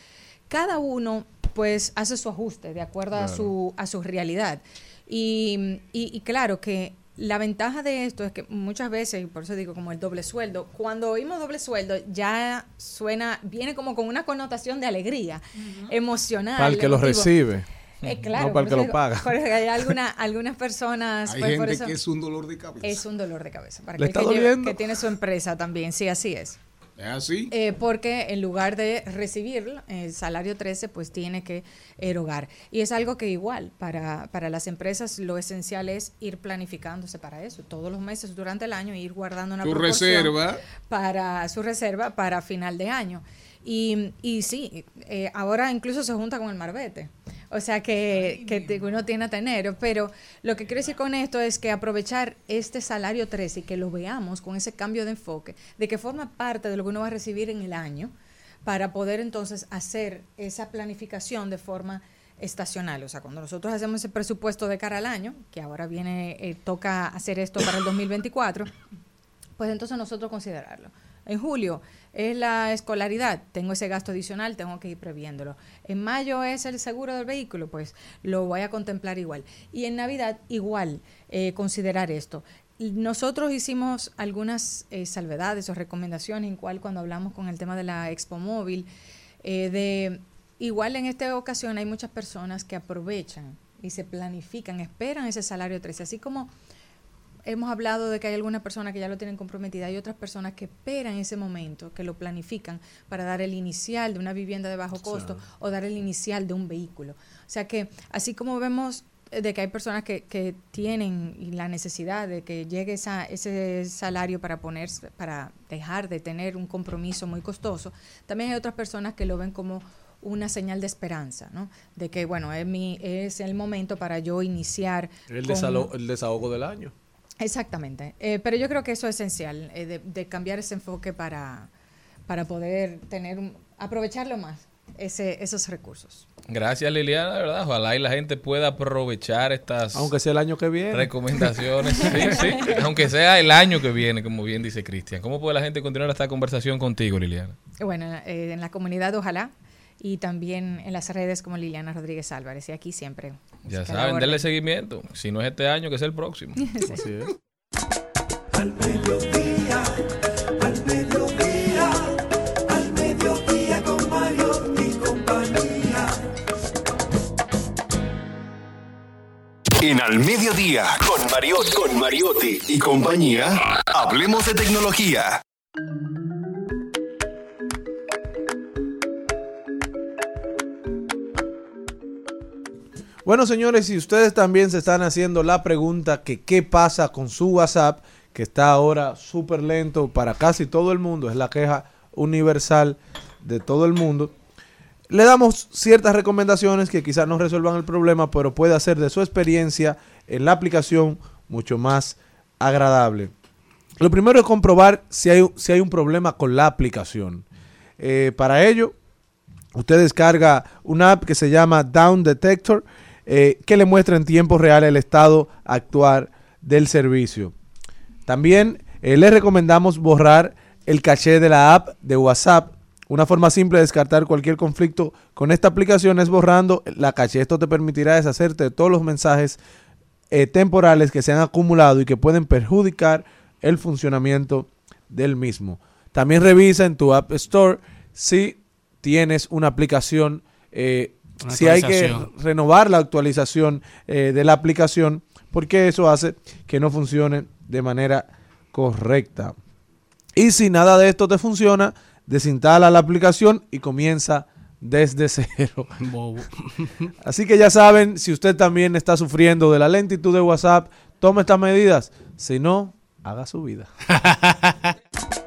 Cada uno pues hace su ajuste de acuerdo a su a su realidad. Y, y- y claro que la ventaja de esto es que muchas veces, y por eso digo como el doble sueldo, cuando oímos doble sueldo ya suena, viene como con una connotación de alegría, emocional. Para el que lo recibe. Eh, claro, no para el por que lo digo, paga. hay alguna- algunas personas... Hay pues, por eso- que es un dolor de cabeza. es un dolor de cabeza. Para ¿Le está que, lleva- doliendo? que tiene su empresa también, sí, así es. ¿Es así? Eh, porque en lugar de recibir el salario 13, pues tiene que erogar. Y es algo que igual, para, para las empresas lo esencial es ir planificándose para eso. Todos los meses durante el año ir guardando una proporción reserva. para su reserva para final de año. Y, y sí, eh, ahora incluso se junta con el marbete. O sea que, que uno tiene a tener. Pero lo que quiero decir con esto es que aprovechar este salario 13 y que lo veamos con ese cambio de enfoque, de que forma parte de lo que uno va a recibir en el año, para poder entonces hacer esa planificación de forma estacional. O sea, cuando nosotros hacemos ese presupuesto de cara al año, que ahora viene, eh, toca hacer esto para el 2024, pues entonces nosotros considerarlo. En julio es la escolaridad, tengo ese gasto adicional, tengo que ir previéndolo. En mayo es el seguro del vehículo, pues lo voy a contemplar igual. Y en Navidad igual eh, considerar esto. Nosotros hicimos algunas eh, salvedades o recomendaciones, en cual cuando hablamos con el tema de la Expo Móvil, eh, de igual en esta ocasión hay muchas personas que aprovechan y se planifican, esperan ese salario 13, así como hemos hablado de que hay algunas personas que ya lo tienen comprometida, hay otras personas que esperan ese momento, que lo planifican para dar el inicial de una vivienda de bajo costo o dar el inicial de un vehículo. O sea que así como vemos eh, de que hay personas que, que tienen la necesidad de que llegue esa, ese salario para ponerse, para dejar de tener un compromiso muy costoso, también hay otras personas que lo ven como una señal de esperanza, ¿no? De que, bueno, es, mi, es el momento para yo iniciar. El, con- desalo- el desahogo del año. Exactamente. Eh, pero yo creo que eso es esencial, eh, de, de cambiar ese enfoque para, para poder tener un- aprovecharlo más, ese, esos recursos. Gracias Liliana, de verdad. Ojalá y la gente pueda aprovechar estas Aunque sea el año que viene. recomendaciones. Sí, sí. Aunque sea el año que viene, como bien dice Cristian. ¿Cómo puede la gente continuar esta conversación contigo, Liliana? Bueno, eh, en la comunidad ojalá y también en las redes como Liliana Rodríguez Álvarez y aquí siempre. Ya saben, denle seguimiento. Si no es este año, que es el próximo. Sí. Así es. Al mediodía, al mediodía, al mediodía con Mario y compañía. En Al Mediodía, con Mariotti, con Mariotti y compañía, hablemos de tecnología. Bueno, señores, si ustedes también se están haciendo la pregunta que qué pasa con su WhatsApp, que está ahora súper lento para casi todo el mundo, es la queja universal de todo el mundo, le damos ciertas recomendaciones que quizás no resuelvan el problema, pero puede hacer de su experiencia en la aplicación mucho más agradable. Lo primero es comprobar si hay, si hay un problema con la aplicación. Eh, para ello, usted descarga una app que se llama Down Detector, eh, que le muestra en tiempo real el estado actual del servicio. También eh, le recomendamos borrar el caché de la app de WhatsApp. Una forma simple de descartar cualquier conflicto con esta aplicación es borrando la caché. Esto te permitirá deshacerte de todos los mensajes eh, temporales que se han acumulado y que pueden perjudicar el funcionamiento del mismo. También revisa en tu App Store si tienes una aplicación, eh, si hay que renovar la actualización eh, de la aplicación, porque eso hace que no funcione de manera correcta. Y si nada de esto te funciona, desinstala la aplicación y comienza desde cero. Bobo. Así que ya saben, si usted también está sufriendo de la lentitud de WhatsApp, tome estas medidas. Si no, haga su vida.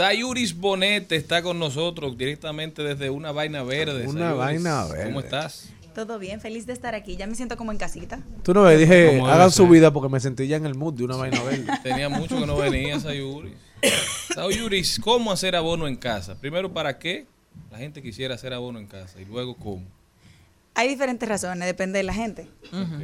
Sayuris Bonet está con nosotros directamente desde una vaina verde. Una Sayuris. vaina verde. ¿Cómo estás? Todo bien, feliz de estar aquí. Ya me siento como en casita. Tú no me dije, hagan su vida porque me sentí ya en el mood de una vaina verde. Tenía mucho que no venía Sayuris. Sayuris, ¿cómo hacer abono en casa? Primero, ¿para qué la gente quisiera hacer abono en casa? Y luego, ¿cómo? Hay diferentes razones, depende de la gente.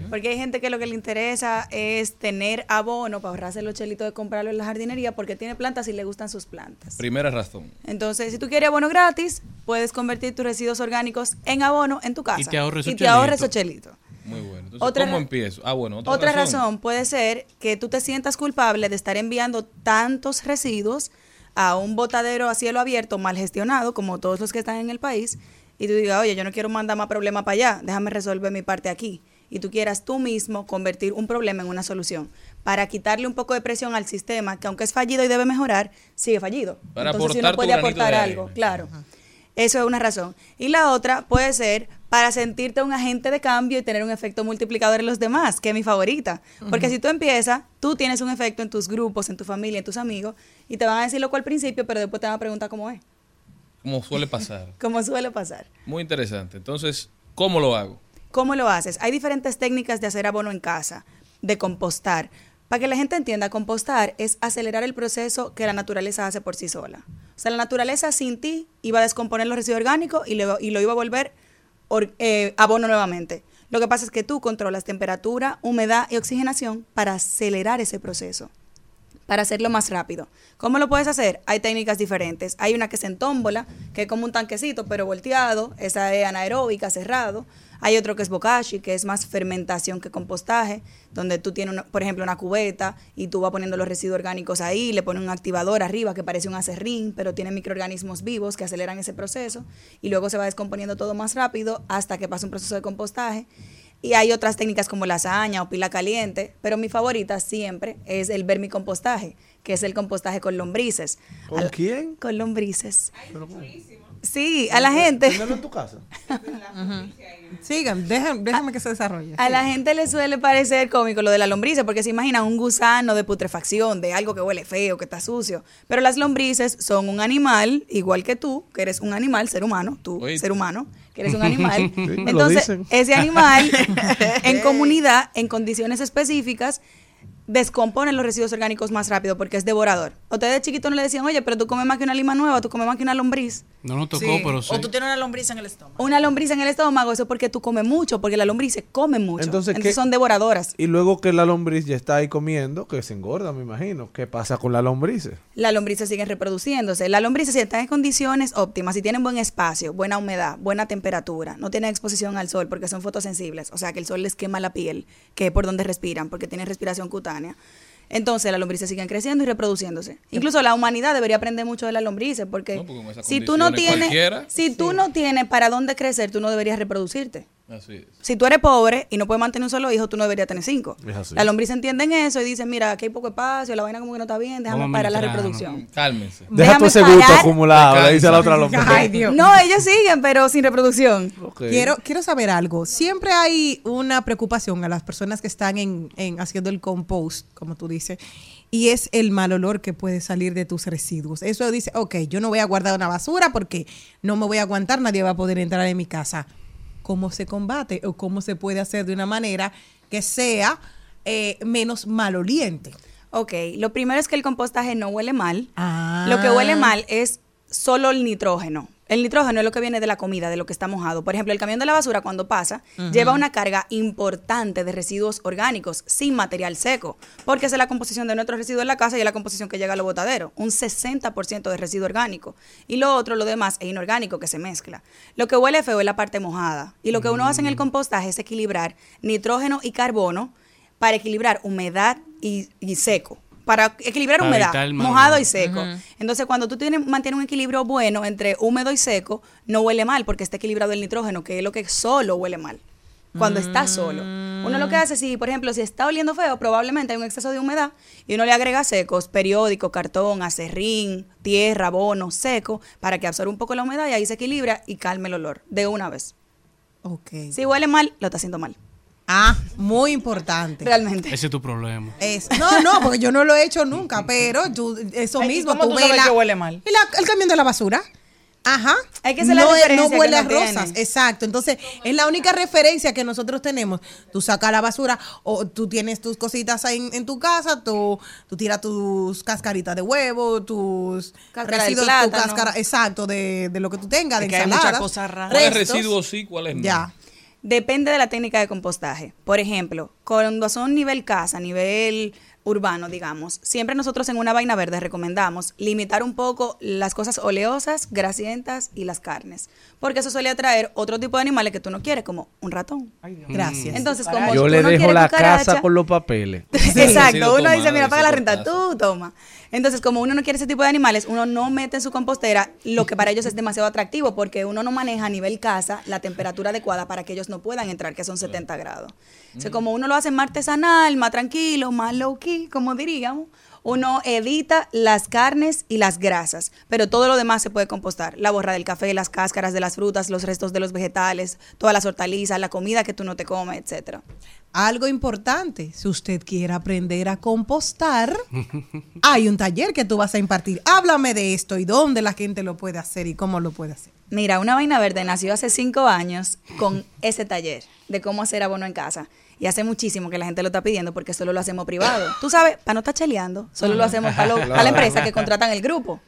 Porque hay gente que lo que le interesa es tener abono para ahorrarse los chelitos de comprarlo en la jardinería porque tiene plantas y le gustan sus plantas. Primera razón. Entonces, si tú quieres abono gratis, puedes convertir tus residuos orgánicos en abono en tu casa. Y te ahorres chelito. esos chelitos. Muy bueno. Entonces, Otra ¿cómo empiezo? Ah, bueno, otra, Otra razón. puede ser que tú te sientas culpable de estar enviando tantos residuos a un botadero a cielo abierto mal gestionado, como todos los que están en el país, y tú digas, oye, yo no quiero mandar más problemas para allá, déjame resolver mi parte aquí. Y tú quieras tú mismo convertir un problema en una solución, para quitarle un poco de presión al sistema, que aunque es fallido y debe mejorar, sigue fallido. Para Entonces, si uno puede aportar algo, claro. Eso es una razón. Y la otra puede ser para sentirte un agente de cambio y tener un efecto multiplicador en los demás, que es mi favorita. Porque si tú empiezas, tú tienes un efecto en tus grupos, en tu familia, en tus amigos, y te van a decir lo cual al principio, pero después te van a preguntar cómo es, Como suele pasar. como suele pasar. Muy interesante. Entonces, ¿cómo lo hago? ¿Cómo lo haces? Hay diferentes técnicas de hacer abono en casa, de compostar. Para que la gente entienda, compostar es acelerar el proceso que la naturaleza hace por sí sola. O sea, la naturaleza sin ti iba a descomponer los residuos orgánicos y lo, y lo iba a volver or- eh, abono nuevamente. Lo que pasa es que tú controlas temperatura, humedad y oxigenación para acelerar ese proceso para hacerlo más rápido. ¿Cómo lo puedes hacer? Hay técnicas diferentes. Hay una que es en tómbola, que es como un tanquecito, pero volteado. Esa es anaeróbica, cerrado. Hay otro que es bokashi, que es más fermentación que compostaje, donde tú tienes, por ejemplo, una cubeta y tú vas poniendo los residuos orgánicos ahí, le pones un activador arriba que parece un acerrín, pero tiene microorganismos vivos que aceleran ese proceso y luego se va descomponiendo todo más rápido hasta que pasa un proceso de compostaje. Y hay otras técnicas como lasaña o pila caliente, pero mi favorita siempre es el vermicompostaje, que es el compostaje con lombrices. ¿Con Al- quién? Con lombrices. Sí, a la gente. en tu casa? Sigan, déjame que se desarrolle. A la gente le suele parecer cómico lo de la lombrices, porque se imaginan un gusano de putrefacción, de algo que huele feo, que está sucio. Pero las lombrices son un animal, igual que tú, que eres un animal, ser humano, tú, ser humano, que eres un animal. Sí, Entonces, ese animal, en comunidad, en condiciones específicas, descompone los residuos orgánicos más rápido porque es devorador. Ustedes de chiquito no le decían, oye, pero tú comes más que una lima nueva, tú comes más que una lombriz. No nos tocó, Sí. pero sí. O tú tienes una lombriz en el estómago. Una lombriz en el estómago, eso es porque tú comes mucho, porque las lombrices comen mucho. Entonces, Entonces, ¿qué- son devoradoras. Y luego que la lombriz ya está ahí comiendo, que se engorda, me imagino. ¿Qué pasa con la lombriz? Las lombrices siguen reproduciéndose. Las lombrices si están en condiciones óptimas, si tienen buen espacio, buena humedad, buena temperatura, no tienen exposición al sol porque son fotosensibles, o sea que el sol les quema la piel, que es por donde respiran, porque tienen respiración cutánea. Entonces las lombrices siguen creciendo y reproduciéndose. Incluso la humanidad debería aprender mucho de las lombrices, porque No, si tú no tienes, tú no tienes para dónde crecer, tú no deberías reproducirte. Así es. Si tú eres pobre y no puedes mantener un solo hijo, tú no deberías tener cinco. Las lombrices entienden eso y dicen, mira, aquí hay poco espacio, la vaina como que no está bien, déjame parar la reproducción. Cálmense. Deja Déjame todo ese gusto parar. acumulado, le dice a la otra lombriz. Ay, Dios. No, ellos siguen, pero sin reproducción. Quiero, quiero saber algo. Siempre hay una preocupación a las personas que están en, en haciendo el compost, como tú dices, y es el mal olor que puede salir de tus residuos. Eso dice, ok, yo no voy a guardar una basura porque no me voy a aguantar, nadie va a poder entrar en mi casa. ¿Cómo se combate o cómo se puede hacer de una manera que sea eh, menos maloliente? Ok, lo primero es que el compostaje no huele mal. Ah. Lo que huele mal es solo el nitrógeno. El nitrógeno es lo que viene de la comida, de lo que está mojado. Por ejemplo, el camión de la basura cuando pasa lleva una carga importante de residuos orgánicos sin material seco, porque esa es la composición de nuestros residuos en la casa y es la composición que llega a los botaderos, un 60% de residuo orgánico. Y lo otro, lo demás, es inorgánico que se mezcla. Lo que huele feo es la parte mojada. Y lo que uno hace en el compostaje es equilibrar nitrógeno y carbono para equilibrar humedad y, y seco. Para equilibrar Para humedad, mojado y seco. Entonces, cuando tú tienes, mantienes un equilibrio bueno entre húmedo y seco, no huele mal porque está equilibrado el nitrógeno, que es lo que solo huele mal. Cuando está solo. Uno lo que hace, si, por ejemplo, si está oliendo feo, probablemente hay un exceso de humedad y uno le agrega secos, periódico, cartón, acerrín, tierra, abono, seco, para que absorba un poco la humedad y ahí se equilibra y calme el olor de una vez. Ok. Si huele mal, lo está haciendo mal. Ah, muy importante. Realmente. Ese es tu problema. Es, no, no, porque yo no lo he hecho nunca, pero tú- eso Ay, ¿y mismo, cómo tú tú sabes la- que huele mal? y la- el camión de la basura. Ajá. Hay que hacer la no, es- diferencia no que huele a tiene. rosas, exacto. Entonces, es la única referencia que nosotros tenemos. Tú sacas la basura o tú tienes tus cositas ahí en, en tu casa, tú, tú tiras tus cascaritas de huevo, tus Cáscara de residuos, tu plátano. cáscara, exacto, de, de lo que tú tengas, de Es que hay muchas cosas raras. ¿Cuáles restos. residuos sí, cuáles no? Ya. Depende de la técnica de compostaje. Por ejemplo, cuando son nivel casa, nivel urbano, digamos, siempre nosotros en una vaina verde recomendamos limitar un poco las cosas oleosas, grasientas y las carnes, porque eso suele atraer otro tipo de animales que tú no quieres, como un ratón. Gracias. Entonces, como Yo tú le no dejo la cucaracha- casa con los papeles. Exacto, uno dice, mira, paga la renta, tú toma. Entonces, como uno no quiere ese tipo de animales, uno no mete en su compostera lo que para ellos es demasiado atractivo, porque uno no maneja a nivel casa la temperatura adecuada para que ellos no puedan entrar, que son 70 grados. O sea, como uno lo hace más artesanal, más tranquilo, más low key, como diríamos, uno evita las carnes y las grasas, pero todo lo demás se puede compostar. La borra del café, las cáscaras de las frutas, los restos de los vegetales, todas las hortalizas, la comida que tú no te comes, etcétera. Algo importante, si usted quiere aprender a compostar, hay un taller que tú vas a impartir. Háblame de esto y dónde la gente lo puede hacer y cómo lo puede hacer. Mira, Una Vaina Verde nació hace cinco años con ese taller de cómo hacer abono en casa. Y hace muchísimo que la gente lo está pidiendo porque solo lo hacemos privado. Tú sabes, para no estar cheleando, solo lo hacemos para, lo- para la empresa que contratan el grupo.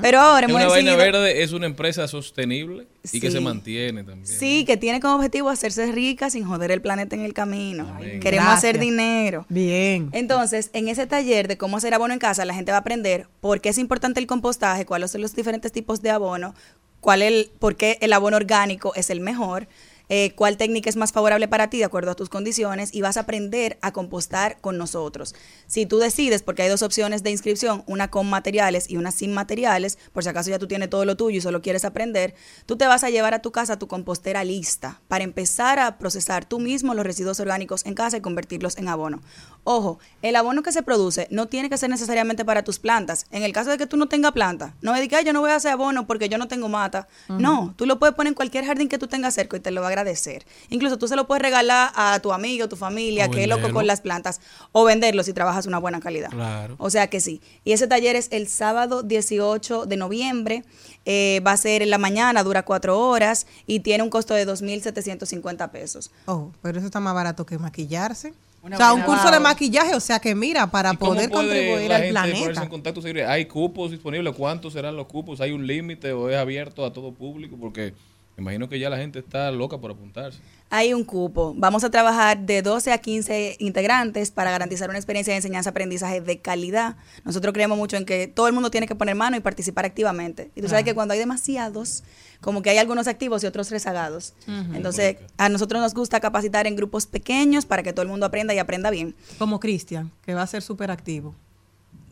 Pero ahora hemos Una vaina verde es una empresa sostenible y que se mantiene también. Sí, que tiene como objetivo hacerse rica sin joder el planeta en el camino. Queremos Gracias. hacer dinero. Bien. Entonces, en ese taller de cómo hacer abono en casa, la gente va a aprender por qué es importante el compostaje, cuáles son los diferentes tipos de abono, cuál el, por qué el abono orgánico es el mejor, eh, cuál técnica es más favorable para ti de acuerdo a tus condiciones y vas a aprender a compostar con nosotros. Si tú decides, porque hay dos opciones de inscripción, una con materiales y una sin materiales, por si acaso ya tú tienes todo lo tuyo y solo quieres aprender, tú te vas a llevar a tu casa tu compostera lista para empezar a procesar tú mismo los residuos orgánicos en casa y convertirlos en abono. Ojo, el abono que se produce no tiene que ser necesariamente para tus plantas. En el caso de que tú no tengas planta, no me digas, "Ay, yo no voy a hacer abono porque yo no tengo mata. No, tú lo puedes poner en cualquier jardín que tú tengas cerca y te lo va a agradecer. Incluso tú se lo puedes regalar a tu amigo, tu familia, O que es loco con las plantas, o venderlo si trabajas una buena calidad. Claro. O sea que sí. Y ese taller es el sábado 18 de noviembre. Eh, va a ser en la mañana, dura cuatro horas y tiene un costo de 2.750 pesos. Oh, pero eso está más barato que maquillarse. Una o sea, un curso de maquillaje, o sea que mira, para ¿Cómo poder puede contribuir la al gente planeta. en contacto? ¿Hay cupos disponibles? ¿Cuántos serán los cupos? ¿Hay un límite o es abierto a todo público? Porque me imagino que ya la gente está loca por apuntarse. Hay un cupo. Vamos a trabajar de 12 a 15 integrantes para garantizar una experiencia de enseñanza-aprendizaje de calidad. Nosotros creemos mucho en que todo el mundo tiene que poner mano y participar activamente. Y tú sabes que cuando hay demasiados, como que hay algunos activos y otros rezagados. Entonces, a nosotros nos gusta capacitar en grupos pequeños para que todo el mundo aprenda y aprenda bien. Como Cristian, que va a ser súper activo.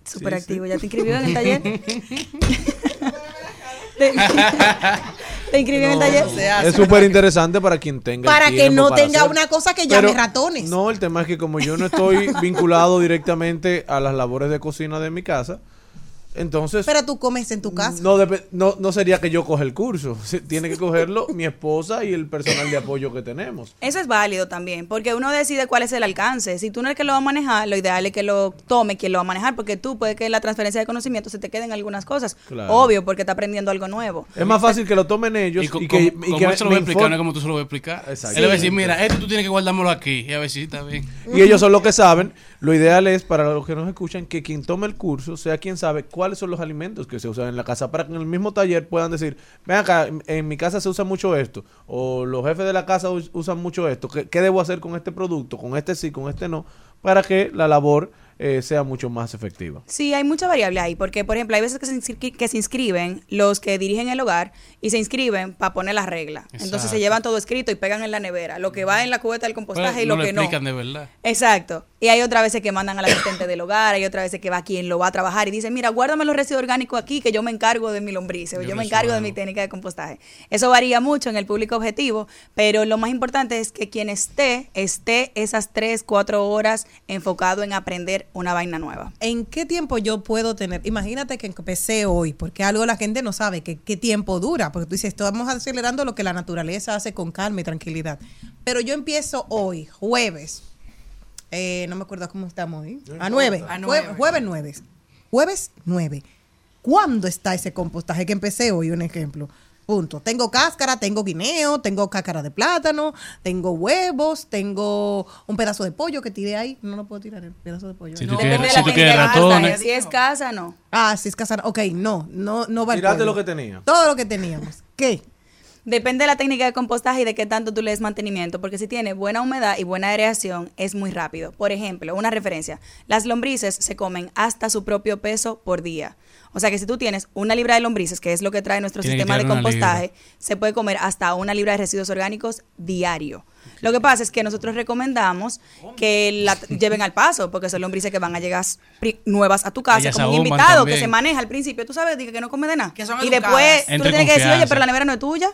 Súper Sí, activo. sí. ¿Ya te inscribió en el taller? ¿Te, inscribió en el taller? Es súper interesante para quien tenga. el Para que no para tenga hacer. una cosa que llame Pero, ratones. No, el tema es que como yo no estoy vinculado directamente a las labores de cocina de mi casa, entonces Pero tú comes en tu casa. no, depe- no, no sería que yo coja el curso. Tiene que cogerlo mi esposa y el personal de apoyo que tenemos. Eso es válido también, porque uno decide cuál es el alcance. Si tú no eres el que lo va a manejar, lo ideal es que lo tome quien lo va a manejar, porque tú puede que la transferencia de conocimiento se te queden algunas cosas. Claro. Obvio, porque está aprendiendo algo nuevo. Es más fácil que lo tomen ellos y, que, y como que él se lo va a explicar, no como tú se lo vas a explicar. Exacto. Él le va a decir, mira, esto tú tienes que guardármelo aquí. Y a ver si está bien. Y ellos son los que saben. Lo ideal es, para los que nos escuchan, que quien tome el curso sea quien sabe cuáles son los alimentos que se usan en la casa para que en el mismo taller puedan decir, ven acá, en- mi casa se usa mucho esto, o los jefes de la casa us- usan mucho esto, ¿qué, qué debo hacer con este producto? Con este sí, con este no, para que la labor eh, sea mucho más efectiva. Sí, hay mucha variable ahí, porque por ejemplo, hay veces que se, inscri- que se inscriben los que dirigen el hogar y se inscriben para poner las reglas. Entonces se llevan todo escrito y pegan en la nevera, lo que va en la cubeta del compostaje Pero y no lo le que no. explican de verdad. Exacto. Y hay otras veces que mandan al asistente del hogar, hay otras veces que va quien lo va a trabajar y dice, mira, guárdame los residuos orgánicos aquí que yo me encargo de mi lombrices o Yo yo me encargo de mi técnica de compostaje. Eso varía mucho en el público objetivo, pero lo más importante es que quien esté, esté esas tres, cuatro horas enfocado en aprender una vaina nueva. ¿En qué tiempo yo puedo tener? Imagínate que empecé hoy, porque algo la gente no sabe, que qué tiempo dura, porque tú dices, estamos acelerando lo que la naturaleza hace con calma y tranquilidad. Pero yo empiezo hoy, jueves, eh, no me acuerdo cómo estamos hoy, a nueve, A Jue- jueves nueve, jueves nueve. ¿Cuándo está ese compostaje que empecé hoy, un ejemplo? Punto. Tengo cáscara, tengo guineo, tengo cáscara de plátano, tengo huevos, tengo un pedazo de pollo que tiré ahí. No lo puedo tirar el pedazo de pollo. Si No. tú quieres, Depende de si la tú quieres técnica de compostaje. ratones. Si es casa, no. Ah, sí, es casana. Ok, no, no, no va pollo. lo que tenía. Todo lo que teníamos. ¿Qué? Depende de la técnica de compostaje y de qué tanto tú le des mantenimiento, porque si tiene buena humedad y buena aireación, es muy rápido. Por ejemplo, una referencia, las lombrices se comen hasta su propio peso por día. O sea que si tú tienes una libra de lombrices, que es lo que trae nuestro Tiene sistema de compostaje, se puede comer hasta una libra de residuos orgánicos diario. Lo que pasa es que nosotros recomendamos que la lleven al paso, porque son lombrices que van a llegar nuevas a tu casa, Ellas como un invitado que se maneja al principio, tú sabes, dice que no come de nada. Que son y después tú le tienes que decir, oye, pero la nevera no es tuya.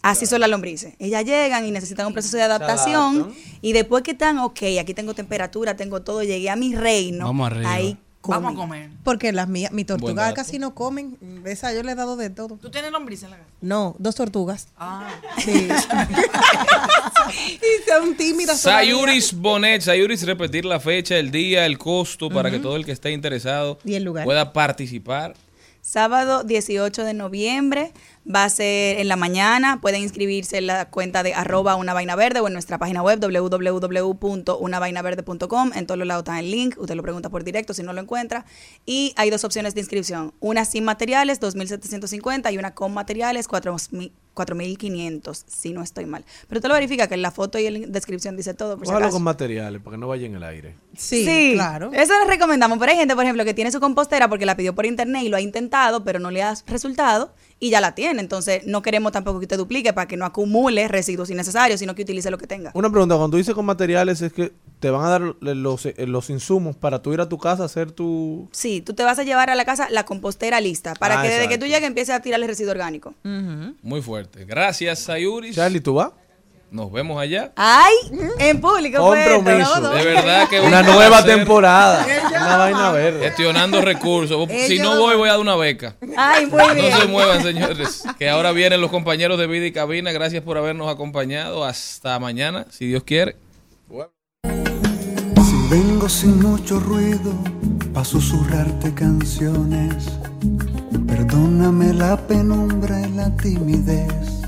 Así son las lombrices. Ellas llegan y necesitan un proceso de adaptación. Y después que están, ok, aquí tengo temperatura, tengo todo, llegué a mi reino. Vamos arriba. Ahí Vamos a comer. Porque las mías, mi tortuga casi no comen. Esa yo le he dado de todo. ¿Tú tienes lombriz en la casa? No, dos tortugas. Ah. Sí. y son tímidas. todavía. Sayuris Bonet, Sayuris, repetir la fecha, el día, el costo, para que todo el que esté interesado Y el lugar. pueda participar. Sábado 18 de noviembre va a ser en la mañana. Pueden inscribirse en la cuenta de arroba una vaina verde o en nuestra página web www.unavainaverde.com. En todos los lados está el link. Usted lo pregunta por directo si no lo encuentra. Y hay dos opciones de inscripción. Una sin materiales, 2.750 y una con materiales, 4.000 4.500, si no estoy mal. Pero usted lo verifica que en la foto y en la descripción dice todo. Por si con materiales para que no vaya en el aire. Sí, claro. Eso les recomendamos. Pero hay gente, por ejemplo, que tiene su compostera porque la pidió por internet y lo ha intentado, pero no le da resultado y ya la tiene. Entonces, no queremos tampoco que usted duplique para que no acumule residuos innecesarios, sino que utilice lo que tenga. Una pregunta, cuando tú dices con materiales es que te van a dar los, eh, los insumos para tú ir a tu casa a hacer tu... Sí, tú te vas a llevar a la casa la compostera lista para Ah, que desde que tú llegues empieces a tirarle residuo orgánico. Muy fuerte. Gracias, Sayuris. Charlie, ¿tú vas? Nos vemos allá. ¡Ay! En público. esto, Compromiso. ¿no? De verdad que Una un nueva temporada. Una vaina verde. Gestionando recursos. Si no voy, voy a dar una beca. Ay, muy bien. No se muevan, señores. Que ahora vienen los compañeros de vida y cabina. Gracias por habernos acompañado. Hasta mañana, si Dios quiere. Si vengo sin mucho ruido pa' susurrarte canciones, perdóname la penumbra y la timidez.